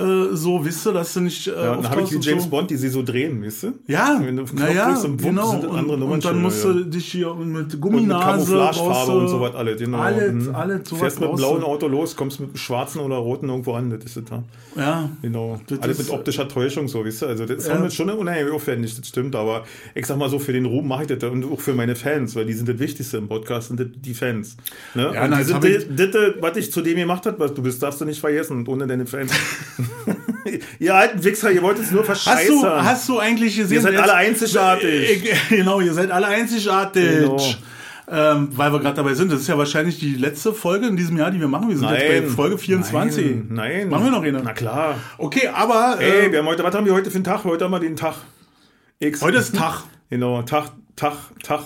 S2: äh, so, wisst du, dass du nicht äh,
S1: Ja, und dann habe ich wie
S2: und
S1: James
S2: so.
S1: Bond, die sie so drehen, weißt du?
S2: Ja,
S1: Wenn du
S2: naja,
S1: drückst und wupp,
S2: genau.
S1: sind andere
S2: und, und dann
S1: Nummernschilder,
S2: musst
S1: ja.
S2: du dich hier mit
S1: Und mit
S2: Gumminase, brauchst
S1: Camouflagefarbe und so was alles, genau.
S2: Alles,
S1: Mhm.
S2: alles, so
S1: Fährst mit einem blauen. Auto los, kommst mit einem schwarzen oder roten irgendwo an, das ist das da.
S2: Ja,
S1: Genau.
S2: Das
S1: Alles mit optischer Täuschung, so, weißt du? Also, das ist
S2: Ja.
S1: schon unheimlich aufwendig, das stimmt, aber ich sag mal so, für den Ruhm mache ich das und auch für meine Fans, weil die sind das Wichtigste im Podcast, sind das die Fans. Ne?
S2: Ja,
S1: und das, das, was ich zu dem gemacht habe, was du bist, darfst du nicht vergessen und ohne deine Fans. (laughs) (laughs) ihr alten Wichser, ihr wollt es nur
S2: Hast
S1: verscheißern.
S2: du, hast du eigentlich gesehen?
S1: Ihr seid
S2: jetzt-
S1: alle einzigartig.
S2: Ich- Genau, ihr seid alle einzigartig.
S1: Genau.
S2: Ähm, weil wir gerade dabei sind. Das ist ja wahrscheinlich die letzte Folge in diesem Jahr, die wir machen. Wir sind jetzt bei Folge 24.
S1: Nein, nein.
S2: Machen wir noch eine?
S1: Na klar.
S2: Okay, aber
S1: Ey,
S2: äh,
S1: wir haben heute, was haben wir heute für einen Tag? Heute haben wir den Tag X.
S2: heute ist Tag.
S1: Genau, Tag, Tag, Tag.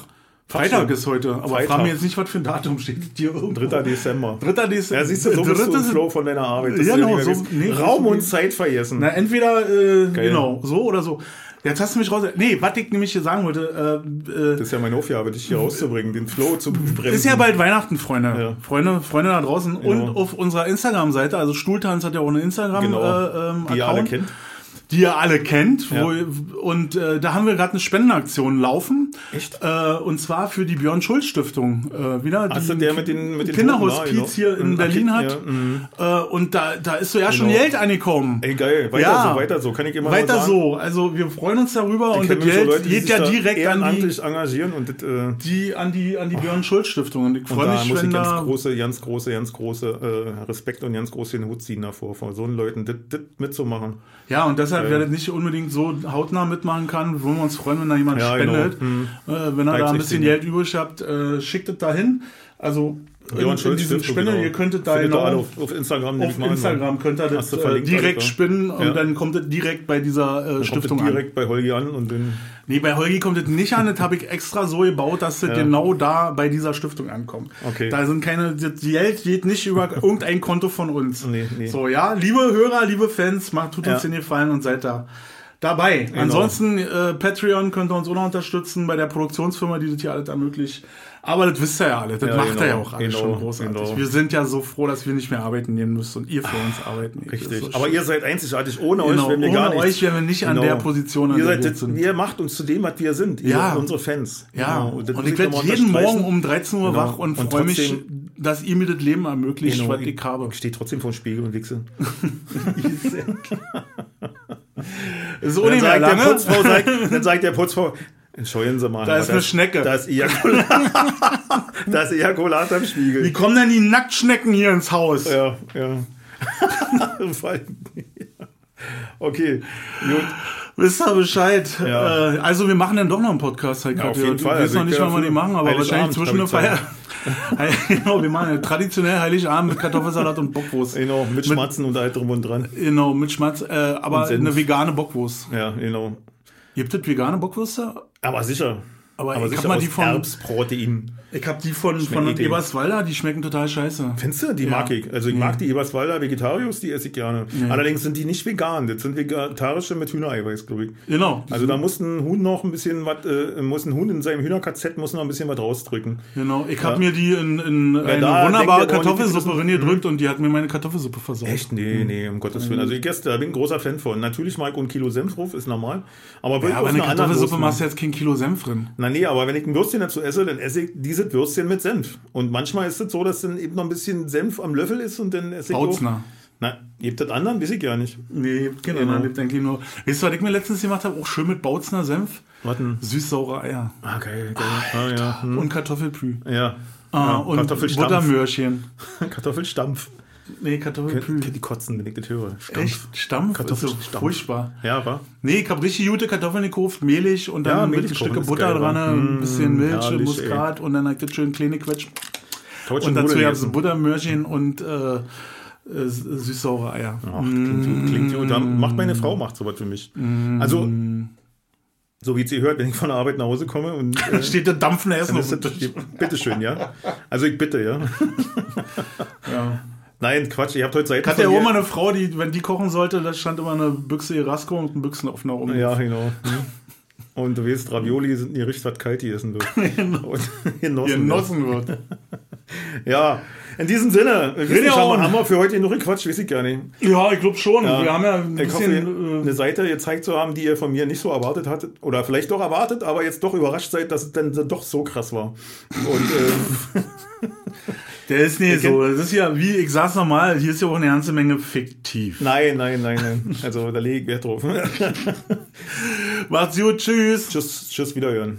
S2: Freitag ist heute. Aber
S1: Freitag.
S2: frag mir jetzt nicht, was für ein Datum steht hier irgendwo.
S1: 3. Dezember.
S2: 3. Dezember.
S1: Ja, siehst du, so bist du im Flow von deiner Arbeit.
S2: Ja, genau, so- nee,
S1: Raum und Zeit vergessen.
S2: Na, entweder, äh, genau, so oder so. Jetzt hast du mich raus. Nee, was ich nämlich hier sagen wollte, äh, äh,
S1: Das ist ja meine Aufgabe, dich hier rauszubringen, den Flow zu bremsen.
S2: ist ja bald Weihnachten, Freunde.
S1: Ja.
S2: Freunde, Freunde da draußen.
S1: Genau.
S2: Und auf unserer Instagram-Seite, also Stuhltanz hat ja auch eine Instagram
S1: Genau.
S2: äh, ähm,
S1: die ihr alle kennt.
S2: Die ihr alle kennt.
S1: Ja.
S2: Wo, und äh, da haben wir gerade eine Spendenaktion laufen.
S1: Echt?
S2: Äh, und zwar für die Björn Schulz Stiftung. Äh, wieder die
S1: der mit den, mit den
S2: Kinderhospiz
S1: Toten da,
S2: hier in
S1: Mhm.
S2: Berlin hat.
S1: Ja, mhm.
S2: Äh, und da, da ist so ja schon
S1: Genau.
S2: Geld angekommen.
S1: Ey, geil. Weiter
S2: Ja.
S1: so, weiter so. Kann ich immer
S2: Weiter so. Also wir freuen uns darüber und das
S1: wir so
S2: Geld
S1: Leute, die
S2: geht ja direkt an die,
S1: engagieren und das, äh,
S2: die, an die, an die Björn Schulz Stiftung. Und ich freue mich,
S1: muss
S2: wenn
S1: ich ganz
S2: da...
S1: große, ganz große, ganz große äh, Respekt und ganz groß den Hut ziehen davor, vor so einen Leuten das, das mitzumachen.
S2: Ja, und deshalb,
S1: Ja.
S2: wer das nicht unbedingt so hautnah mitmachen kann, würden wir uns freuen, wenn da jemand
S1: Ja,
S2: spendet.
S1: genau. Hm.
S2: Äh, wenn ihr da ein bisschen. Geld übrig habt, äh, schickt es dahin. Also in
S1: Schulz
S2: diesem
S1: Stiftung,
S2: Spende,
S1: genau.
S2: ihr könntet da genau auf,
S1: auf, auf Instagram. an,
S2: Instagram könnt ihr das äh, direkt
S1: alles, ja.
S2: spinnen und dann kommt es direkt bei dieser äh,
S1: Kommt
S2: Stiftung
S1: das
S2: an.
S1: direkt bei Holgi an und dann
S2: Nee, bei Holgi kommt es nicht an, das habe ich extra so gebaut, dass das
S1: Ja.
S2: genau da bei dieser Stiftung ankommt.
S1: Okay.
S2: Da sind keine, das Geld geht nicht über (laughs) irgendein Konto von uns.
S1: Nee, nee.
S2: So, ja, liebe Hörer, liebe Fans, macht, tut uns
S1: Ja.
S2: den Gefallen und seid da dabei. Ansonsten, äh, Patreon könnt ihr uns auch noch unterstützen bei der Produktionsfirma, die das hier alles ermöglicht. Aber das wisst ihr ja alle, das
S1: Ja,
S2: macht
S1: genau,
S2: er ja auch alles
S1: genau,
S2: schon großartig.
S1: genau.
S2: Wir sind ja so froh, dass wir nicht mehr arbeiten gehen müssen und ihr für uns arbeiten
S1: Richtig.
S2: so
S1: Aber ihr seid einzigartig. Ohne
S2: Genau,
S1: euch wären wir
S2: ohne
S1: gar nichts.
S2: euch wären wir nicht an der Position, an
S1: ihr,
S2: der
S1: seid,
S2: wir
S1: das- ihr macht uns zu dem, was wir sind. Ihr,
S2: Ja.
S1: unsere Fans.
S2: Ja,
S1: Genau.
S2: und
S1: muss
S2: ich werde jeden. Morgen um 13 Uhr
S1: Genau.
S2: wach und,
S1: Und
S2: freue mich, dass ihr mir das Leben ermöglicht,
S1: Genau,
S2: was ich habe.
S1: Ich stehe trotzdem vor dem Spiegel und wichse. (laughs)
S2: Ist
S1: Dann
S2: ohne mehr
S1: sagt, der
S2: lange.
S1: Putzfrau, sagt, dann sagt der Putzfrau, entschuldigen Sie mal.
S2: Da ist eine Schnecke.
S1: Da ist Ejakulat, (laughs) da ist Ejakulat am
S2: Wie
S1: Spiegel.
S2: kommen denn die Nacktschnecken hier ins Haus?
S1: Ja, ja. (laughs) okay, gut.
S2: Wisst ihr Bescheid?
S1: Ja.
S2: Äh, also wir machen dann doch noch einen Podcast. Halt
S1: Ja, auf jeden
S2: wir
S1: Fall.
S2: wissen
S1: Also
S2: noch
S1: ich
S2: nicht, wann wir die
S1: dafür.
S2: machen, aber wahrscheinlich zwischen eine
S1: hab
S2: Feier. (laughs) genau, wir machen traditionell Heiligabend mit Kartoffelsalat und Bockwurst.
S1: Genau, mit Schmatzen und alt drum und dran.
S2: Genau, mit Schmatz, äh, aber eine vegane Bockwurst.
S1: Ja, genau.
S2: Gibt es vegane Bockwürste?
S1: Aber sicher.
S2: Aber ich
S1: sicher
S2: hab mal die von-
S1: Erbsprotein.
S2: Ich habe die von, von
S1: eklig.
S2: Eberswalder, die schmecken total scheiße.
S1: Findest du? Die
S2: Ja.
S1: mag ich. Also ich mag die Eberswalder Vegetarius, die esse ich gerne. Allerdings sind die nicht vegan. Das sind vegetarische mit Hühnereiweiß, glaube ich.
S2: Genau.
S1: Also da muss ein Huhn noch ein bisschen was, äh, muss ein Huhn in seinem Hühnerkz muss noch ein bisschen was rausdrücken.
S2: Genau, ich habe mir die in, in eine
S1: da
S2: wunderbare Kartoffelsuppe
S1: wissen-
S2: reingedrückt und die hat mir meine Kartoffelsuppe versorgt.
S1: Echt? Nee, nee, um Gottes Willen. Also ich esse, da bin ich ein großer Fan von. Natürlich mag ich ein Kilo Senf drauf, ist normal. Aber,
S2: Ja, aber eine Kartoffelsuppe machst du jetzt kein Kilo Senf drin.
S1: Na nee, aber wenn ich ein Würstchen dazu esse, dann esse ich dieses Würstchen mit Senf. Und manchmal ist es so, dass dann eben noch ein bisschen Senf am Löffel ist und dann esse ich auch-
S2: Bautzner.
S1: Na, gibt das anderen? Weiß ich gar nicht.
S2: Nee, genau.
S1: Genau.
S2: Lebt eigentlich nur. Weißt du, was ich mir letztens gemacht habe? Auch schön mit Bautzner Senf.
S1: Warten.
S2: Süß-saure Eier.
S1: Ah, geil, geil. Ah, ja. Hm.
S2: Und Kartoffelpü.
S1: Ja.
S2: Ah,
S1: ja.
S2: und
S1: Kartoffelstampf.
S2: Buttermörchen. (laughs)
S1: Kartoffelstampf.
S2: Nee, Kartoffelpü.
S1: Die kotzen, wenn ich das höre. Stampf.
S2: Echt? Stampf?
S1: Kartoffelstampf.
S2: Ist so furchtbar.
S1: Ja, war?
S2: Nee, ich hab richtig gute Kartoffeln gekauft, mehlig und
S1: Ja,
S2: dann mit
S1: mehlig
S2: ein
S1: ist
S2: Butter dran, ein bisschen
S1: Mm,
S2: Milch,
S1: herrlich,
S2: Muskat und dann hab ich das schön kleine Quetsch.
S1: Deutsche
S2: Und dazu gab es. Buttermörchen und äh, äh, süß-saure Eier.
S1: Ach, klingt, gut, klingt gut. Da macht meine Frau macht sowas für mich. Also, so wie sie hört, wenn ich von der Arbeit nach Hause komme und (laughs) äh,
S2: steht der Dampfen Essen
S1: dann
S2: auf dem Tisch.
S1: bitteschön, ja. Also ich bitte, ja. (laughs)
S2: Ja.
S1: Nein, Quatsch, ihr habt heute Seiten
S2: Hat
S1: mir-
S2: mal eine Frau, die, wenn die kochen sollte, da stand immer eine Büchse Erasco und ein Büchsenöffner rum.
S1: Ja, genau. Hm. Und du weißt, Ravioli sind nie richtig, was kalt die essen wird. (laughs) Genossen.
S2: Genossen (laughs) wird. (laughs)
S1: Ja, in diesem Sinne, wir wissen, haben, haben wir für heute genug gequatscht, weiß ich gar nicht.
S2: Ja, ich glaube schon.
S1: Ja.
S2: Wir haben ja ein
S1: Ich hoffe,
S2: bisschen.
S1: eine Seite gezeigt zu haben, die ihr von mir nicht so erwartet hattet. Oder vielleicht doch erwartet, aber jetzt doch überrascht seid, dass es dann doch so krass war. Und äh, (laughs)
S2: der ist nicht so. Das ist ja, wie ich sag's nochmal, hier ist ja auch eine ganze Menge fiktiv.
S1: nein, nein, nein, nein. Also da lege ich Wert drauf. (laughs)
S2: Macht's gut, tschüss.
S1: tschüss, tschüss, wiederhören.